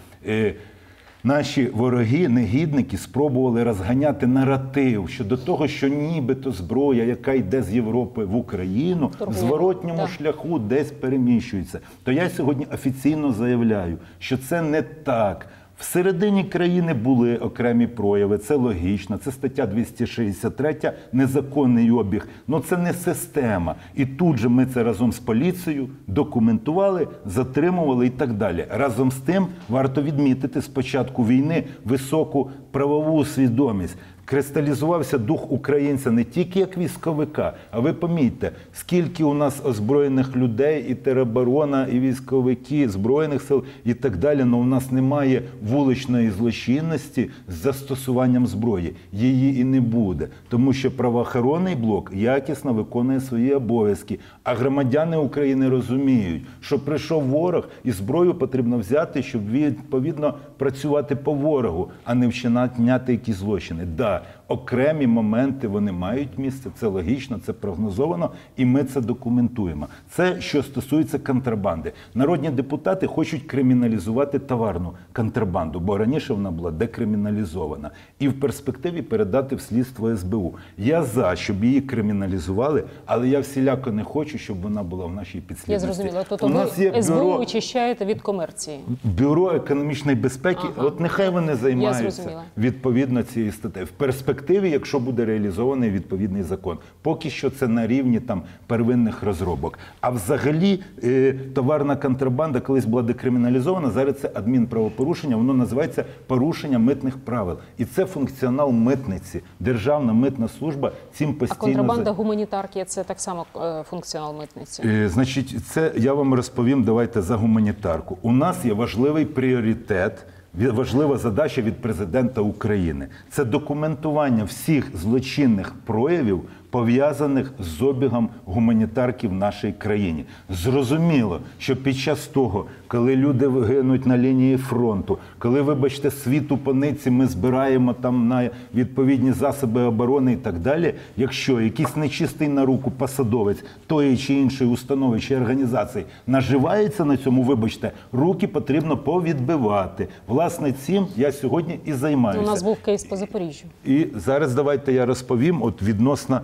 Наші вороги, негідники, спробували розганяти наратив щодо того, що нібито зброя, яка йде з Європи в Україну, в зворотньому Так. шляху десь переміщується. То я сьогодні офіційно заявляю, що це не так. Всередині країни були окремі прояви, це логічно. Це стаття 263, незаконний обіг. Ну це не система. І тут же ми це разом з поліцією документували, затримували і так далі. Разом з тим варто відмітити спочатку війни високу правову свідомість. Кристалізувався дух українця не тільки як військовика, а ви помітьте, скільки у нас озброєних людей, і тероборона, і військовики збройних сил, і так далі. але у нас немає вуличної злочинності з застосуванням зброї. Її і не буде, тому що правоохоронний блок якісно виконує свої обов'язки. А громадяни України розуміють, що прийшов ворог, і зброю потрібно взяти, щоб відповідно працювати по ворогу, а не вчиняти якісь злочини. Да, окремі моменти вони мають місце. Це логічно, це прогнозовано, і ми це документуємо. Це що стосується контрабанди. Народні депутати хочуть криміналізувати товарну контрабанду, бо раніше вона була декриміналізована, і в перспективі передати в слідство СБУ. Я за щоб її криміналізували, але я всіляко не хочу, щоб вона була в нашій Я зрозуміла. Тобто У нас є СБУ бюро очищаєте від комерції. Бюро економічної безпеки, Ага. от нехай вони займаються відповідно цією статтею. Перспективі, якщо буде реалізований відповідний закон, поки що це на рівні там первинних розробок. А взагалі е, товарна контрабанда колись була декриміналізована. Зараз це адмінправопорушення. Воно називається порушення митних правил, і це функціонал митниці. Державна митна служба цим А постійно контрабанда гуманітарки це так само е, функціонал митниці. Е, Значить, це я вам розповім. Давайте за гуманітарку. У нас є важливий пріоритет. Важлива задача від президента України. Це документування всіх злочинних проявів, пов'язаних з обігом гуманітарки в нашій країні. Зрозуміло, що під час того, коли люди гинуть на лінії фронту, коли, вибачте, світу по ниці ми збираємо там на відповідні засоби оборони і так далі. Якщо якийсь нечистий на руку посадовець тої чи іншої установи чи організації наживається на цьому, вибачте, руки потрібно повідбивати. Власне, цим я сьогодні і У займаюся. нас був кейс по Запоріжжю. І зараз давайте я розповім. От відносно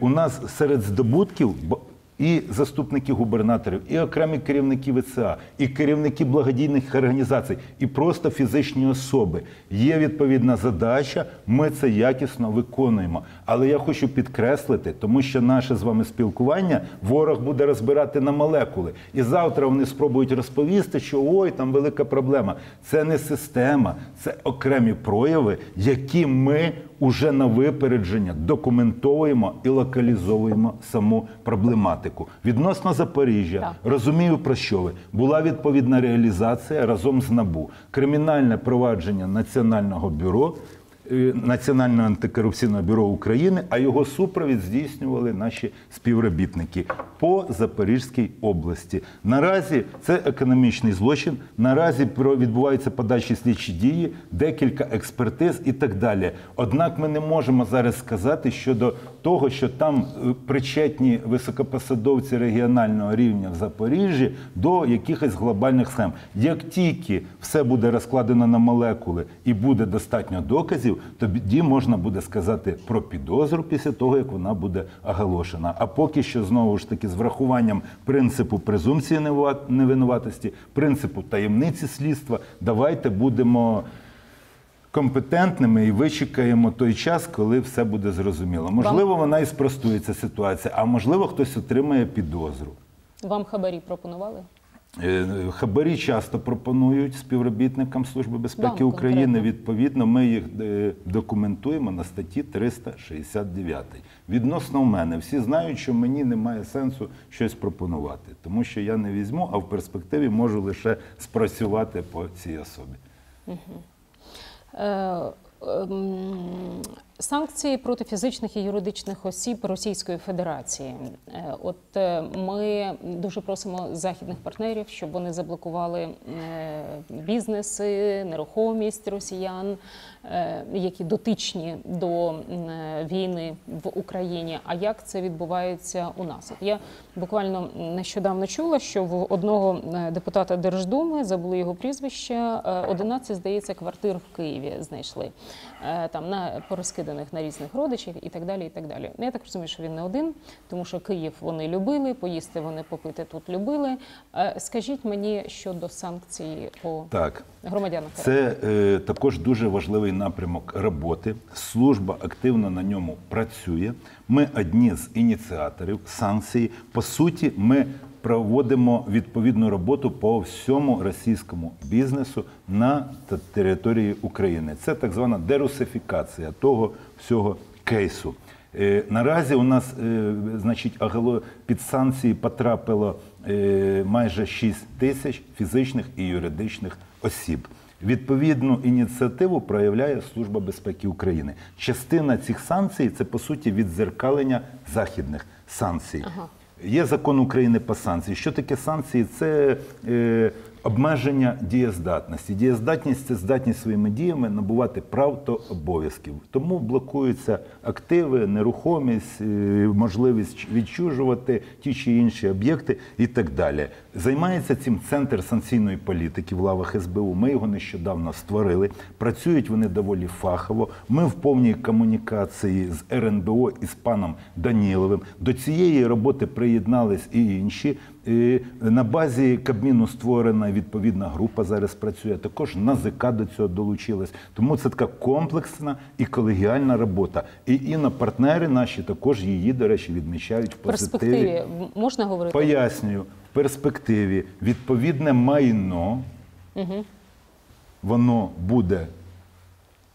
у нас серед здобутків і заступники губернаторів, і окремі керівники ВЦА, і керівники благодійних організацій, і просто фізичні особи. Є відповідна задача. Ми це якісно виконуємо. Але я хочу підкреслити, тому що наше з вами спілкування ворог буде розбирати на молекули. І завтра вони спробують розповісти, що ой, там велика проблема. Це не система, це окремі прояви, які ми уже на випередження документовуємо і локалізовуємо саму проблематику. Відносно Запоріжжя, Так. розумію про що ви. Була відповідна реалізація разом з НАБУ. Кримінальне провадження Національного бюро. Національного антикорупційного бюро України, а його супровід здійснювали наші співробітники по Запорізькій області. Наразі це економічний злочин. Наразі відбуваються подальші слідчі дії, декілька експертиз і так далі. Однак ми не можемо зараз сказати щодо того, що там е, причетні високопосадовці регіонального рівня в Запоріжжі до якихось глобальних схем. Як тільки все буде розкладено на молекули і буде достатньо доказів, тоді можна буде сказати про підозру після того, як вона буде оголошена. А поки що знову ж таки з врахуванням принципу презумпції невинуватості, принципу таємниці слідства, давайте будемо. Компетентними і вичекаємо той час, коли все буде зрозуміло. Можливо, вона і спростується ситуація, а можливо, хтось отримає підозру. Вам хабарі пропонували? Е, Хабарі часто пропонують співробітникам Служби безпеки Вам України. конкретно. Відповідно, ми їх е, документуємо на статті 369. Відносно мене, всі знають, що мені немає сенсу щось пропонувати, тому що я не візьму, а в перспективі можу лише спрацювати по цій особі. Е, ем, Санкції проти фізичних і юридичних осіб Російської Федерації. Е, От е, ми дуже просимо західних партнерів, щоб вони заблокували е, бізнеси, нерухомість росіян, які дотичні до війни в Україні. А як це відбувається у нас? Я буквально нещодавно чула, що в одного депутата Держдуми забули його прізвище. е, 11, здається, квартир в Києві знайшли там на порозкиданих на різних родичів і так далі. І так далі. Ну, Я так розумію, що він не один, тому що Київ вони любили, поїсти вони попити тут любили. Е, Скажіть мені щодо санкцій по Так, громадянах. Це е, також дуже важливий напрямок роботи. Служба активно на ньому працює. Ми одні з ініціаторів санкцій. По суті, ми проводимо відповідну роботу по всьому російському бізнесу на території України. Це так звана дерусифікація того всього кейсу. Е, Наразі у нас е, значить, під санкції потрапило е, майже 6 тисяч фізичних і юридичних осіб. Відповідну ініціативу проявляє Служба безпеки України. Частина цих санкцій це по суті відзеркалення західних санкцій. Є закон України по санкції. Що таке санкції? Це е, обмеження дієздатності. Дієздатність це здатність своїми діями набувати прав та обов'язків. Тому блокуються активи, нерухомість, е, можливість відчужувати ті чи інші об'єкти і так далі. Займається цим центр санкційної політики в лавах СБУ. Ми його нещодавно створили. Працюють вони доволі фахово. Ми в повній комунікації з РНБО і з паном Даніловим. До цієї роботи приєднались і інші. І на базі Кабміну створена відповідна група зараз працює. Також НАЗК до цього долучилась. Тому це така комплексна і колегіальна робота. І інопартнери наші також її, до речі, відмічають в позитиві. перспективі можна говорити? Пояснюю, в перспективі відповідне майно воно буде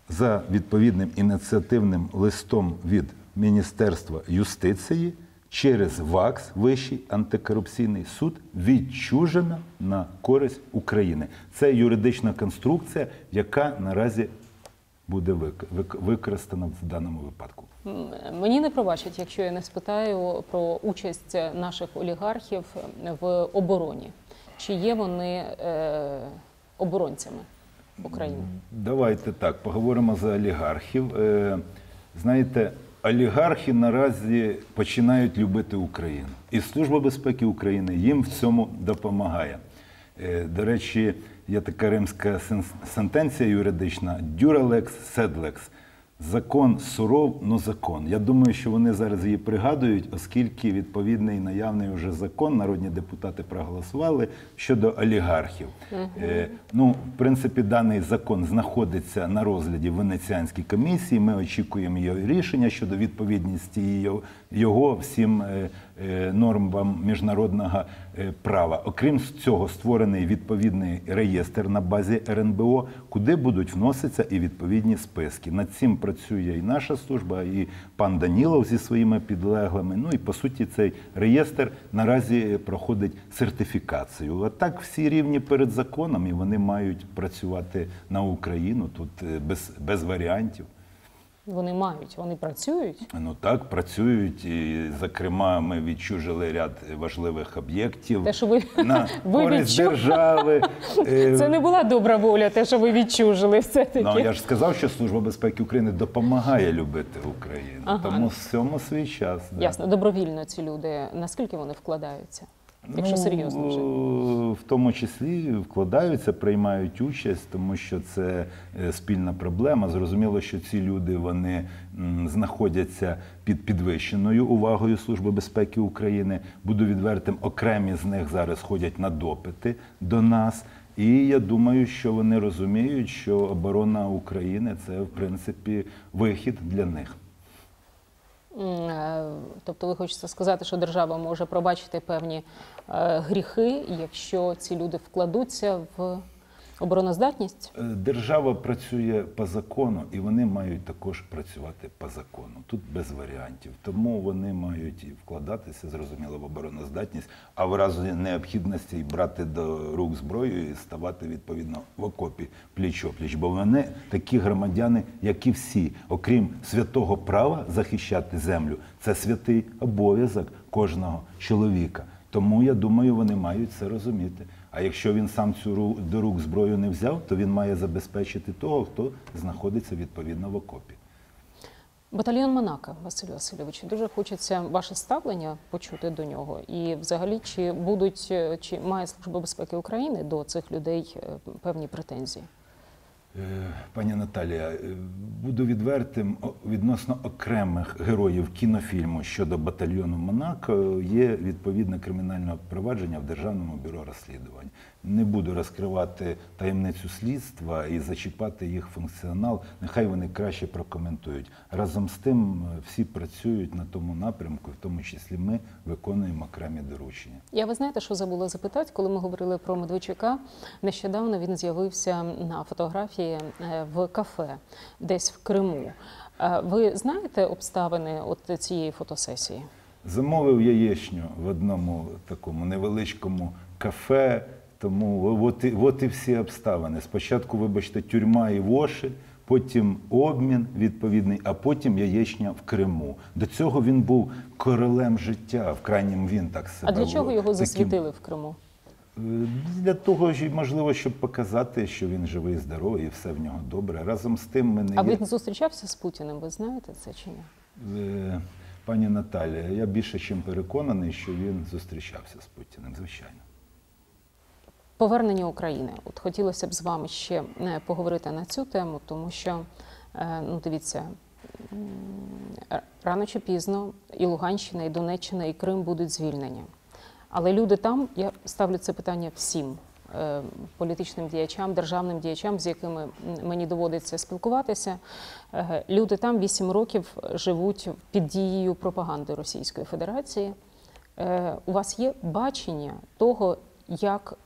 за відповідним ініціативним листом від Міністерства юстиції через ВАКС, Вищий антикорупційний суд, відчужено на користь України. Це юридична конструкція, яка наразі буде вик- вик- використана в даному випадку. Мені не пробачать, якщо я не спитаю про участь наших олігархів в обороні. Чи є вони е, оборонцями України? Давайте так, поговоримо за олігархів. Е, знаєте, олігархи наразі починають любити Україну. І Служба безпеки України їм в цьому допомагає. Е, до речі, є така римська сен- сентенція юридична дюралекс седлекс. Закон суров, но закон. Я думаю, що вони зараз її пригадують, оскільки відповідний наявний вже закон народні депутати проголосували щодо олігархів. Е, ну, в принципі, даний закон знаходиться на розгляді Венеціанській комісії. Ми очікуємо його рішення щодо відповідності його, всім е, нормам міжнародного е, права. Окрім цього, створений відповідний реєстр на базі РНБО, куди будуть вноситися і відповідні списки. Над цим працює і наша служба, і пан Данілов зі своїми підлеглими. Ну і по суті, цей реєстр наразі проходить сертифікацію. А так всі рівні перед законом, і вони мають працювати на Україну тут е, без, без варіантів. Вони мають, вони працюють. Ну так, працюють. І, зокрема, ми відчужили ряд важливих об'єктів Те, що ви- на [laughs] ви користь відчу- держави. [laughs] Е, Це не була добра воля, те, що ви відчужили все-таки. Ну, я ж сказав, що Служба безпеки України допомагає любити Україну. Ага. Тому в цьому свій час. да. Ясно, добровільно ці люди. Наскільки вони вкладаються? Якщо серйозно вже. Ну, В тому числі вкладаються, приймають участь, тому що це е, спільна проблема. Зрозуміло, що ці люди вони знаходяться під підвищеною увагою Служби безпеки України. Буду відвертим, окремі з них зараз ходять на допити до нас. І я думаю, що вони розуміють, що оборона України це в принципі вихід для них. Е, Тобто ви хочете сказати, що держава може пробачити певні гріхи, якщо ці люди вкладуться в обороноздатність? Е, Держава працює по закону, і вони мають також працювати по закону. Тут без варіантів. Тому вони мають і вкладатися, зрозуміло, в обороноздатність, а в разі необхідності брати до рук зброю і ставати відповідно в окопі пліч-опліч. Бо вони такі громадяни, як і всі, окрім святого права захищати землю, це святий обов'язок кожного чоловіка. Тому я думаю, вони мають це розуміти. А якщо він сам цю до рук зброю не взяв, то він має забезпечити того, хто знаходиться відповідно в окопі. Батальйон Монако, Василь Васильович, дуже хочеться ваше ставлення почути до нього. І взагалі, чи будуть чи має Служба безпеки України до цих людей е, певні претензії? Е, Пані Наталія, е, буду відвертим відносно окремих героїв кінофільму щодо батальйону Монако. Є відповідне кримінальне провадження в Державному бюро розслідувань. Не буду розкривати таємницю слідства і зачіпати їх функціонал. Нехай вони краще прокоментують. Разом з тим е, всі працюють на тому напрямку, в тому числі ми виконуємо окремі доручення. Я ви знаєте, що забула запитати, коли ми говорили про Медведчука. Нещодавно він з'явився на фотографії е, в кафе, десь в Криму. Е, Ви знаєте обставини от цієї фотосесії? Замовив яєчню в одному такому невеличкому кафе. Тому от і, от і всі обставини. Спочатку, вибачте, тюрма і воші, потім обмін відповідний, а потім яєчня в Криму. До цього він був королем життя. В крайнім він так себе. А для чого його Таким- засвітили в Криму? Е, Для того ж, можливо, щоб показати, що він живий, здоровий, і все в нього добре. Разом з тим, ми не А є- він зустрічався з Путіним? Ви знаєте це чи ні? Е, Пані Наталія, я більше чим переконаний, що він зустрічався з Путіним, звичайно. Повернення України. От хотілося б з вами ще е, поговорити на цю тему, тому що е, ну дивіться. Рано чи пізно і Луганщина, і Донеччина, і Крим будуть звільнені. Але люди там, я ставлю це питання всім е, політичним діячам, державним діячам, з якими мені доводиться спілкуватися. Люди там 8 років живуть під дією пропаганди Російської Федерації. У вас є бачення того, як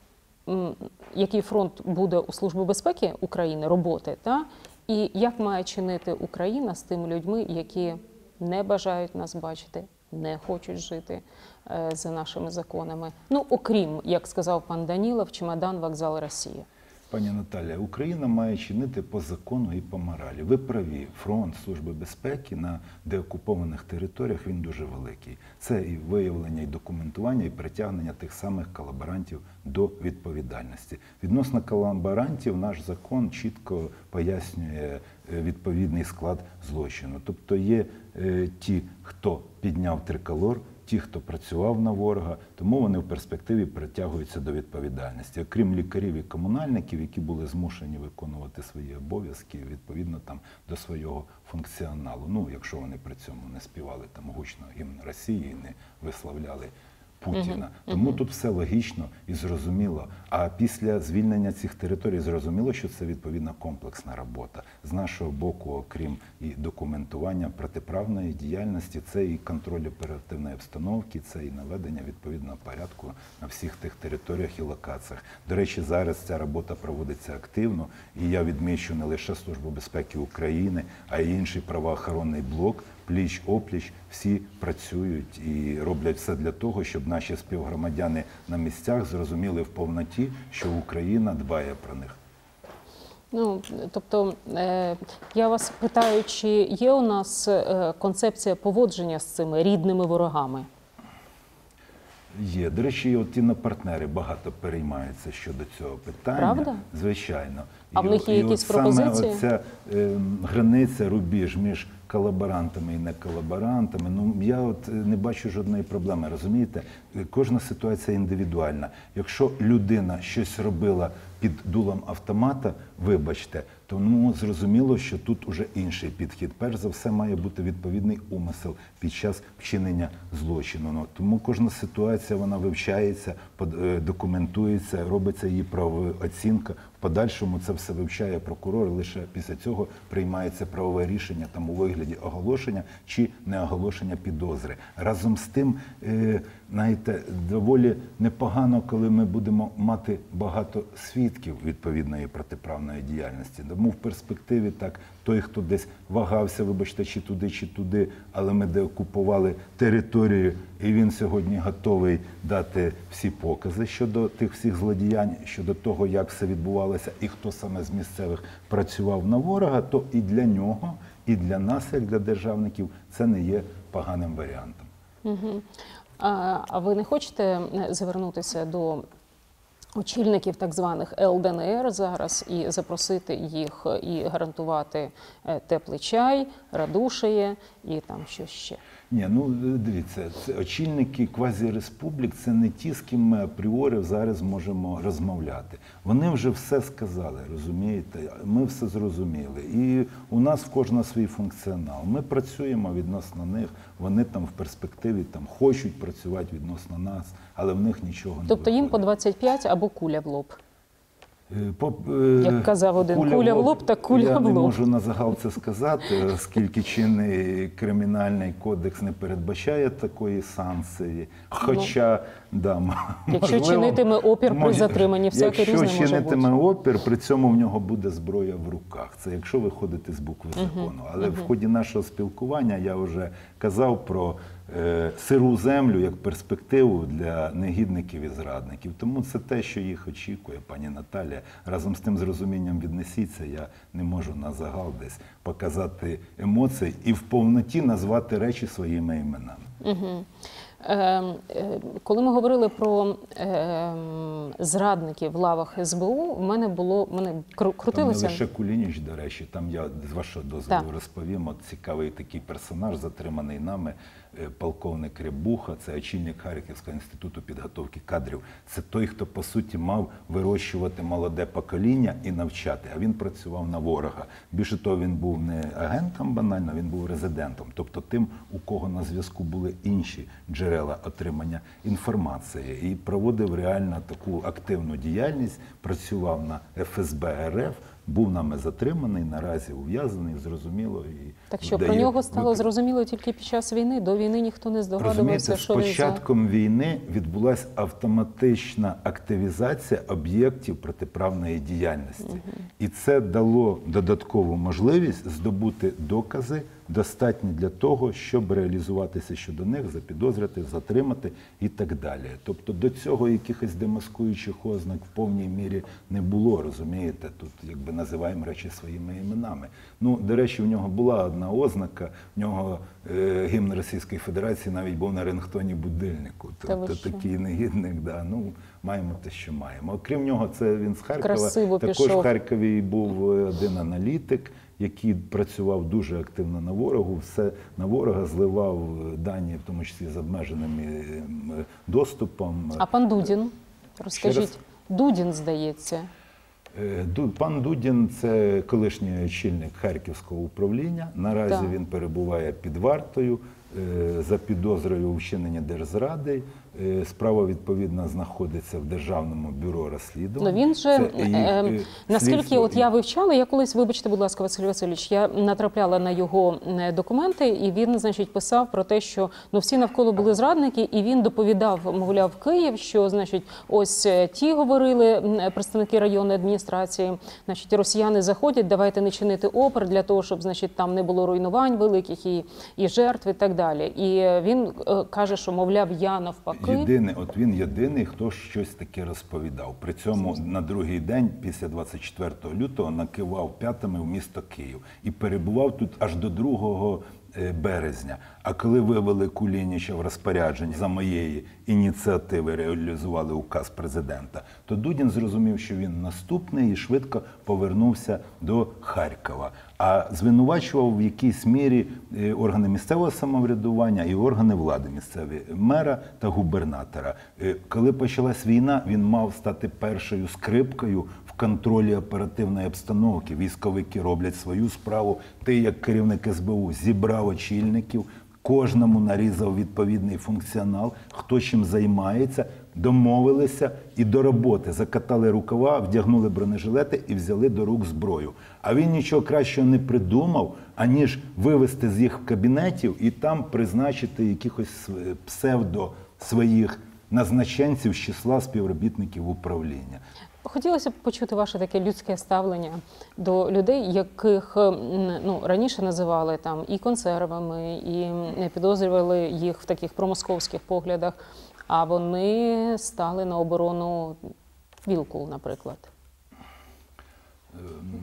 який фронт буде у Служби безпеки України роботи, та і як має чинити Україна з тими людьми, які не бажають нас бачити, не хочуть жити е, за нашими законами. Ну окрім, як сказав пан Данілов, чемодан, вокзал Росія. Пані Наталія, Україна має чинити по закону і по моралі. Ви праві, фронт Служби безпеки на деокупованих територіях він дуже великий. Це і виявлення, і документування, і притягнення тих самих колаборантів до відповідальності. Відносно колаборантів, наш закон чітко пояснює е, відповідний склад злочину. Тобто є е, ті, хто підняв триколор, ті, хто працював на ворога, тому вони в перспективі притягуються до відповідальності. Окрім лікарів і комунальників, які були змушені виконувати свої обов'язки відповідно там до свого функціоналу. Ну, якщо вони при цьому не співали там гучно гімн Росії, не висловляли. Путіна. Тому тут все логічно і зрозуміло. А після звільнення цих територій зрозуміло, що це відповідна комплексна робота. З нашого боку, окрім і документування протиправної діяльності, це і контроль оперативної обстановки, це і наведення відповідного порядку на всіх тих територіях і локаціях. До речі, зараз ця робота проводиться активно, і я відмічу не лише Службу безпеки України, а й інший правоохоронний блок пліч опліч всі працюють і роблять все для того, щоб наші співгромадяни на місцях зрозуміли в повноті, що Україна дбає про них. Ну тобто е, я вас питаю, чи є у нас е, концепція поводження з цими рідними ворогами? Є. До речі, от партнери багато переймаються щодо цього питання. Правда? Звичайно. А в них є і якісь от саме пропозиції? Оця е, границя, рубіж між колаборантами і неколаборантами. Ну я от е, не бачу жодної проблеми. Розумієте, Е, кожна ситуація індивідуальна. Якщо людина щось робила під дулом автомата, вибачте, то ну зрозуміло, що тут уже інший підхід. Перш за все, має бути відповідний умисел під час вчинення злочину. Ну тому кожна ситуація вона вивчається, е, документується, робиться її правова оцінка. Подальшому це все вивчає прокурор. Лише після цього приймається правове рішення там у вигляді оголошення чи не оголошення підозри. Разом з тим, е, знаєте, доволі непогано, коли ми будемо мати багато свідків відповідної протиправної діяльності. Тому в перспективі так той, хто десь вагався, вибачте, чи туди, чи туди, але ми деокупували територію, і він сьогодні готовий дати всі покази щодо тих всіх злодіянь, щодо того, як все відбувалося, і хто саме з місцевих працював на ворога, то і для нього, і для нас, як для державників, це не є поганим варіантом. А, а ви не хочете звернутися до очільників так званих ЛДНР зараз і запросити їх і гарантувати е, теплий чай, радушеє і там що ще? Ні, ну дивіться, це очільники квазіреспублік це не ті, з ким ми апріорі зараз можемо розмовляти. Вони вже все сказали, розумієте? Ми все зрозуміли. І у нас в кожного свій функціонал. Ми працюємо відносно них, вони там в перспективі там хочуть працювати відносно нас, але в них нічого не Тобто їм по виходить. 25 або куля в лоб. Е, е, Як казав один, куля в лоб та куля Я в не можу на загал це сказати, оскільки чинний кримінальний кодекс не передбачає такої санкції. Хоча, да, Ну, Якщо можливо, чинитиме опір при затриманні, всяке якщо різне може чинитиме опір, при цьому в нього буде зброя в руках. Це якщо виходити з букви закону. Але в ході нашого спілкування я вже казав про сиру землю як перспективу для негідників і зрадників. Тому це те, що їх очікує, пані Наталія. Разом з тим з розумінням віднесіться. Я не можу на загал десь показати емоції і в повноті назвати речі своїми іменами. Е, е, Коли ми говорили про е, зрадників в лавах СБУ, в мене було в мене кру- Там не лише Кулініч, до речі, там я з вашого дозволу Так. розповім. От цікавий такий персонаж, затриманий нами, е, полковник Рябуха, це очільник Харківського інституту підготовки кадрів. Це той, хто по суті мав вирощувати молоде покоління і навчати. А він працював на ворога. Більше того, він був не агентом банально, він був резидентом, тобто тим, у кого на зв'язку були інші джерела отримання інформації, і проводив реально таку активну діяльність. Працював на ФСБ РФ. Був нами затриманий, наразі ув'язаний, зрозуміло. І Так що про нього стало зрозуміло тільки під час війни. До війни ніхто не здогадувався, Розумієте, з що він за початком війни відбулася автоматична активізація об'єктів протиправної діяльності. І це дало додаткову можливість здобути докази, достатні для того, щоб реалізуватися щодо них, запідозрити, затримати і так далі. Тобто до цього якихось демаскуючих ознак в повній мірі не було, розумієте? Тут якби називаємо речі своїми іменами. Ну, до речі, в нього була одна ознака, в нього е, гімн Російської Федерації навіть був на рингтоні будильнику. Тобто такий негідник, да. ну маємо те, що маємо. Окрім нього, це він з Харкова. Красиво Також пішов. в Харкові був е, один аналітик, який працював дуже активно на ворогу. Все на ворога зливав е, дані, в тому числі з обмеженим е, доступом. А пан Дудін, розкажіть. Дудін, здається. Е, Пан Дудін це колишній очільник Харківського управління. Наразі Так. він перебуває під вартою е, за підозрою у вчиненні держзради. Е, Справа відповідно знаходиться в Державному бюро Ну він же Це е, е, наскільки слідство от я вивчала, я колись, вибачте, будь ласка, Василь Васильович, я натрапляла на його документи, і він, значить, писав про те, що ну всі навколо були зрадники, і він доповідав, мовляв, Київ, що значить, ось ті говорили представники районної адміністрації, значить, росіяни заходять, давайте не чинити опер для того, щоб значить там не було руйнувань великих і, і жертв, і так далі. І він е, каже, що мовляв, я навпаки. Єдиний, от він єдиний, хто щось таке розповідав. При цьому на другий день, після 24 лютого, накивав п'ятами в місто Київ і перебував тут аж до 2 е, березня. А коли вивели Кулініча в розпорядження за моєї ініціативи, реалізували указ президента, то Дудін зрозумів, що він наступний і швидко повернувся до Харкова. А звинувачував в якійсь мірі е, органи місцевого самоврядування і органи влади місцеві мера та губернатора. Е, Коли почалась війна, він мав стати першою скрипкою в контролі оперативної обстановки. Військовики роблять свою справу. Ти, як керівник СБУ, зібрав очільників. Кожному нарізав відповідний функціонал, хто чим займається, домовилися і до роботи закатали рукава, вдягнули бронежилети і взяли до рук зброю. А він нічого кращого не придумав, аніж вивести з їх кабінетів і там призначити якихось псевдо своїх назначенців з числа співробітників управління. Хотілося б почути ваше таке людське ставлення до людей, яких ну раніше називали там і консервами, і підозрювали їх в таких промосковських поглядах. А вони стали на оборону Вілкул, наприклад.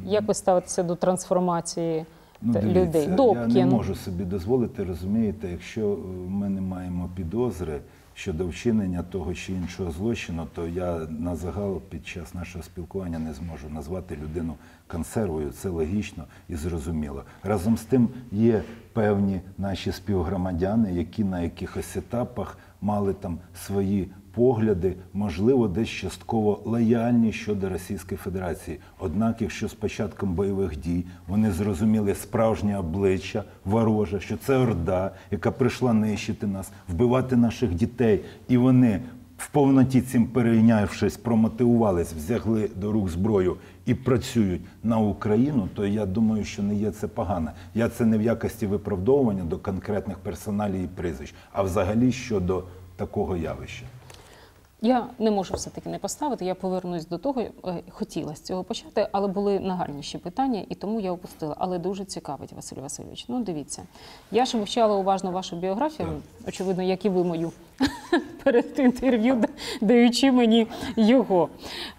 Як ви ставитеся до трансформації та- дивіться, людей? Я не можу собі дозволити, розумієте, якщо ми не маємо підозри щодо вчинення того чи іншого злочину, то я на загал під час нашого спілкування не зможу назвати людину консервою. Це логічно і зрозуміло. Разом з тим є певні наші співгромадяни, які на якихось етапах мали там свої погляди, можливо, десь частково лояльні щодо Російської Федерації. Однак, якщо з початком бойових дій вони зрозуміли справжнє обличчя вороже, що це орда, яка прийшла нищити нас, вбивати наших дітей, і вони в повноті цим перейнявшись, промотивувались, взяли до рук зброю і працюють на Україну, то я думаю, що не є це погано. Я це не в якості виправдовування до конкретних персоналій і прізвищ, а взагалі щодо такого явища. Я не можу все-таки не поставити. Я повернусь до того, е, хотіла з цього почати, але були нагальніші питання, і тому я опустила. Але дуже цікавить, Василь Васильович. Ну, дивіться, я ж вивчала уважно вашу біографію, очевидно, як і ви мою [laughs] перед інтерв'ю, даючи мені його.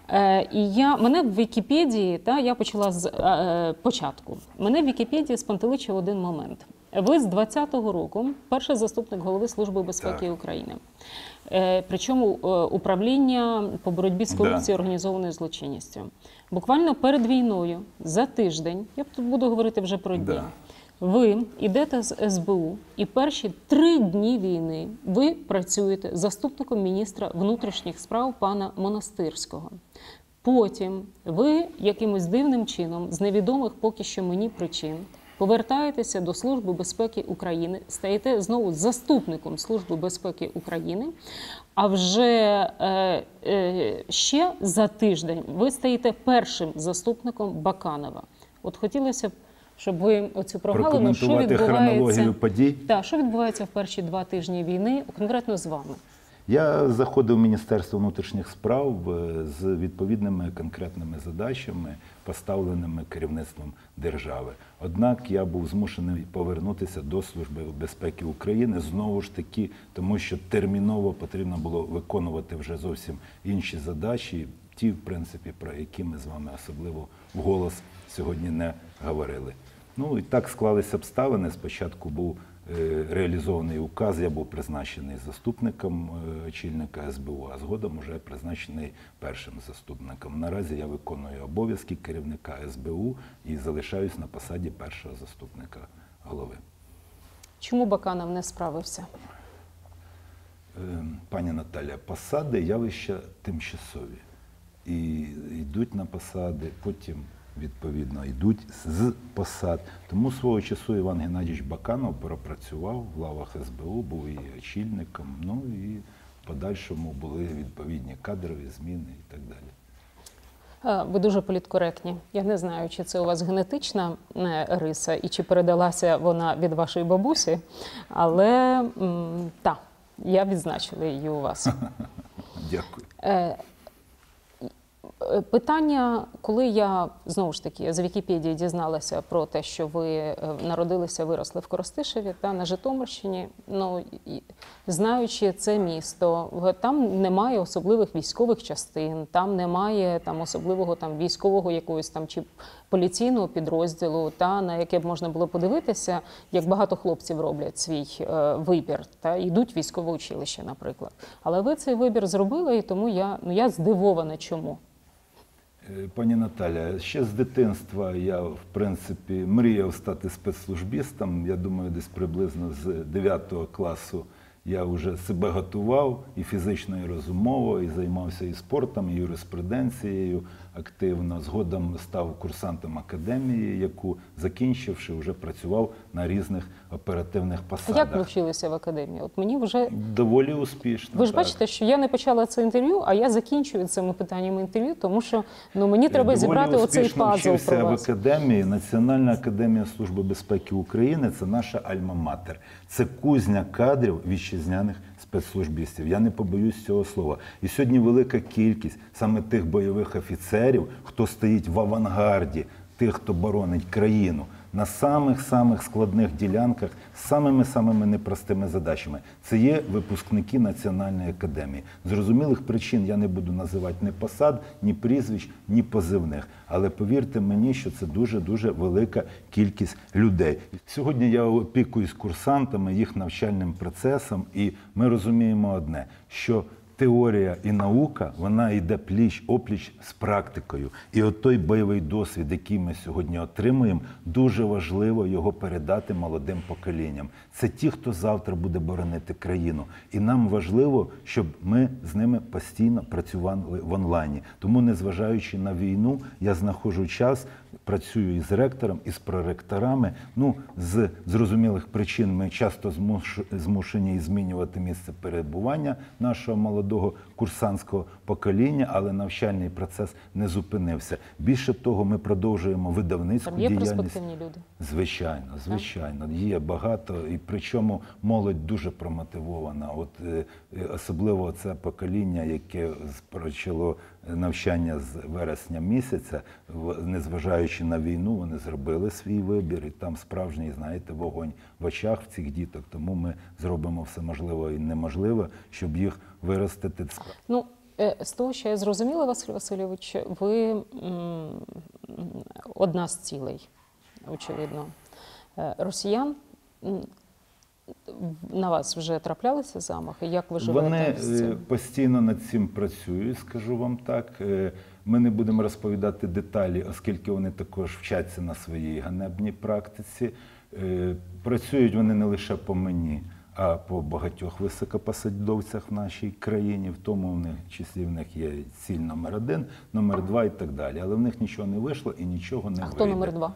Е, і я мене в Вікіпедії, та я почала з е, початку. Мене в Вікіпедії спантеличив один момент. Ви з 20-го року перший заступник голови Служби безпеки Так. України. Е, Причому е, управління по боротьбі з корупцією організованою злочинністю. Буквально перед війною, за тиждень, я тут буду говорити вже про дні. Да. Ви йдете з СБУ, і перші три дні війни ви працюєте заступником міністра внутрішніх справ пана Монастирського. Потім ви якимось дивним чином, з невідомих поки що мені причин, повертаєтеся до Служби безпеки України, стаєте знову заступником Служби безпеки України. А вже е, е, ще за тиждень ви стаєте першим заступником Баканова. От хотілося б, щоб ви оцю прогалину, що відбувається, подій. Так, що відбувається в перші два тижні війни, конкретно з вами. Я заходив в Міністерство внутрішніх справ е, з відповідними конкретними задачами, поставленими керівництвом держави. Однак я був змушений повернутися до Служби безпеки України знову ж таки, тому що терміново потрібно було виконувати вже зовсім інші задачі, ті, в принципі, про які ми з вами особливо вголос сьогодні не говорили. Ну і так склалися обставини. Спочатку був реалізований указ, я був призначений заступником е, очільника СБУ, а згодом вже призначений першим заступником. Наразі я виконую обов'язки керівника СБУ і залишаюсь на посаді першого заступника голови. Чому Баканов не справився? Е, Пані Наталя, посади явища тимчасові. І йдуть на посади, потім відповідно йдуть з посад. Тому свого часу Іван Геннадійович Баканов пропрацював в лавах СБУ, був і очільником. Ну і в подальшому були відповідні кадрові зміни і так далі. Е, Ви дуже політкоректні. Я не знаю, чи це у вас генетична е, риса і чи передалася вона від вашої бабусі, але так, я відзначила її у вас. [laughs] Дякую. Е, Питання, коли я знову ж таки з Вікіпедії дізналася про те, що ви е, народилися, виросли в Коростишеві та на Житомирщині. Ну знаючи це місто, там немає особливих військових частин, там немає там особливого там військового якогось там чи поліційного підрозділу, та на яке б можна було подивитися, як багато хлопців роблять свій е, вибір та йдуть військове училище, наприклад. Але ви цей вибір зробили, і тому я ну я здивована, чому. Е, Пані Наталя, ще з дитинства я, в принципі, мріяв стати спецслужбістом. Я думаю, десь приблизно з 9 класу я вже себе готував і фізично, і розумово, і займався і спортом, і юриспруденцією активно. Згодом став курсантом академії, яку закінчивши, вже працював на різних оперативних посадах. Як ви вчилися в академії? От мені вже Доволі успішно. ви ж так. бачите, що я не почала це інтерв'ю, а я закінчую цими питаннями інтерв'ю, тому що ну мені треба Доволі зібрати оцей пазл вчився про в академії. Національна академія Служби безпеки України це наша альма-матер. Це кузня кадрів вітчизняних спецслужбістів. Я не побоюсь цього слова. І сьогодні велика кількість саме тих бойових офіцерів, хто стоїть в авангарді, тих, хто боронить країну. На самих самих складних ділянках з самими самими непростими задачами. Це є випускники Національної академії. Зрозумілих причин я не буду називати ні посад, ні прізвищ, ні позивних. Але повірте мені, що це дуже дуже велика кількість людей. Сьогодні я опікуюсь курсантами, їх навчальним процесом, і ми розуміємо одне, що теорія і наука вона йде пліч опліч з практикою. І от той бойовий досвід, який ми сьогодні отримуємо, дуже важливо його передати молодим поколінням. Це ті, хто завтра буде боронити країну. І нам важливо, щоб ми з ними постійно працювали в онлайні. Тому, незважаючи на війну, я знаходжу час. Працюю із ректором, із проректорами. Ну, з зрозумілих причин ми часто змушені змінювати місце перебування нашого молодого курсантського покоління, але навчальний процес не зупинився. Більше того, ми продовжуємо видавницьку Там є діяльність. перспективні люди. Звичайно, звичайно, є багато, і причому молодь дуже промотивована. От е, особливо це покоління, яке почало навчання з вересня місяця, незважаючи на війну, вони зробили свій вибір, і там справжній, знаєте, вогонь в очах в цих діток. Тому ми зробимо все можливе і неможливе, щоб їх виростити. Ну, е, з того, що я зрозуміла, Василь Васильович, ви одна з цілей, очевидно, Е, росіян. На вас вже траплялися замахи? Як ви живете Вони з е, цим? постійно над цим працюють, скажу вам так. Е, Ми не будемо розповідати деталі, оскільки вони також вчаться на своїй ганебній практиці. Е, Працюють вони не лише по мені, а по багатьох високопосадовцях в нашій країні. В тому в них числі в них є ціль номер один, номер два і так далі. Але в них нічого не вийшло і нічого не А вийде. хто номер два?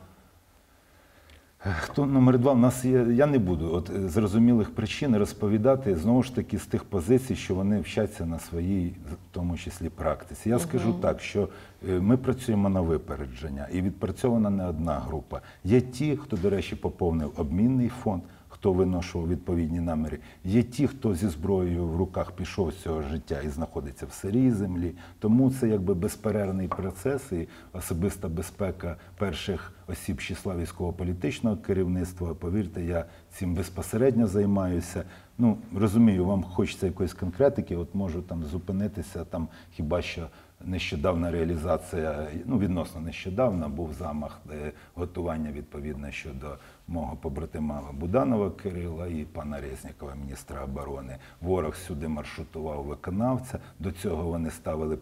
Хто номер два? У нас є. Я не буду от е, зрозумілих причин розповідати знову ж таки з тих позицій, що вони вчаться на своїй, в тому числі, практиці. Я скажу так, що е, ми працюємо на випередження, і відпрацьована не одна група. Є ті, хто, до речі, поповнив обмінний фонд. Хто виношував відповідні наміри, є ті, хто зі зброєю в руках пішов з цього життя і знаходиться в сирій землі. Тому це якби безперервний процес і особиста безпека перших осіб числа військово-політичного керівництва. Повірте, я цим безпосередньо займаюся. Ну розумію, вам хочеться якоїсь конкретики. От можу там зупинитися там, хіба що. Нещодавна реалізація, ну відносно нещодавно, був замах готування відповідно щодо мого побратима Буданова Кирила і пана Резнікова, міністра оборони. Ворог сюди маршрутував виконавця. До цього вони ставили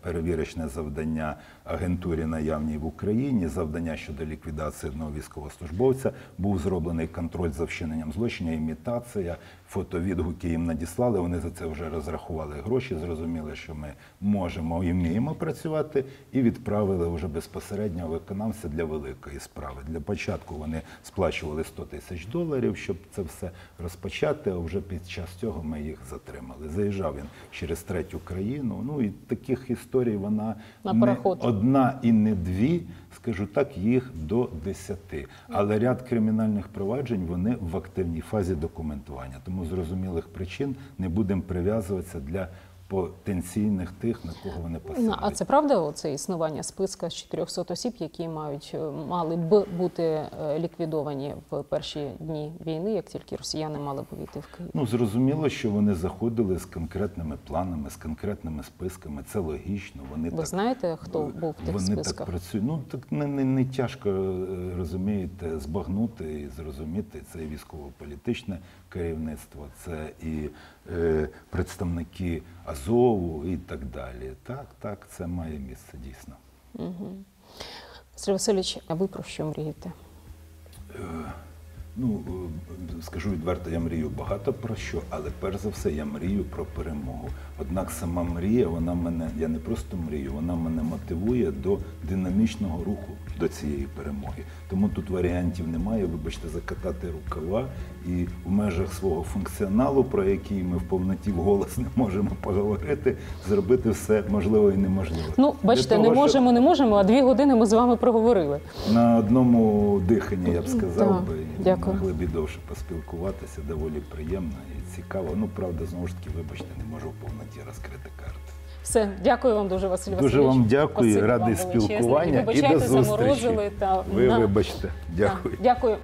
перевірочне завдання агентурі наявній в Україні. Завдання щодо ліквідації одного військовослужбовця. Був зроблений контроль за вчиненням злочину. імітація. Фотовідгуки їм надіслали. Вони за це вже розрахували гроші. Зрозуміли, що ми можемо і вміємо працювати, і відправили вже безпосередньо виконавця для великої справи. Для початку вони сплачували 100 тисяч доларів, щоб це все розпочати. А вже під час цього ми їх затримали. Заїжджав він через третю країну. Ну і таких історій вона На не одна і не дві, скажу так, їх до десяти. Але ряд кримінальних проваджень вони в активній фазі документування. Тому зрозумілих причин не будемо прив'язуватися для потенційних тих, на кого вони Ну, посилають. а це правда, оце існування списка з 400 осіб, які мають е, мали б бути е, ліквідовані в перші дні війни, як тільки росіяни мали б увійти в Київ? Ну, зрозуміло, що вони заходили з конкретними планами, з конкретними списками. Це логічно. Вони Ви так знаєте, хто був в тих вони списках? так працюють. Ну так не, не, не тяжко е, розумієте, збагнути і зрозуміти. Це військово-політичне керівництво, це і е, представники Азову і так далі. Так, так, це має місце дійсно. Василь Васильович, а ви про що мрієте? Ну, е, скажу відверто, я мрію багато про що, але перш за все я мрію про перемогу. Однак сама мрія, вона мене, я не просто мрію, вона мене мотивує до динамічного руху до цієї перемоги. Тому тут варіантів немає, вибачте, закатати рукава і в межах свого функціоналу, про який ми в повноті вголос не можемо поговорити, зробити все можливе і неможливе. Ну, бачите, того, не можемо, не можемо, а дві години ми з вами проговорили. на одному диханні, я б сказав Так, би, дякую. могли б і довше поспілкуватися, доволі приємно і цікаво. Ну, правда, знову ж таки, вибачте, не можу в повноті розкрити карти. Все, дякую вам дуже, Василь Дуже Васильович. вам дякую, радий спілкування і до зустрічі. заморозили та Ви вибачте, дякую. Дякую.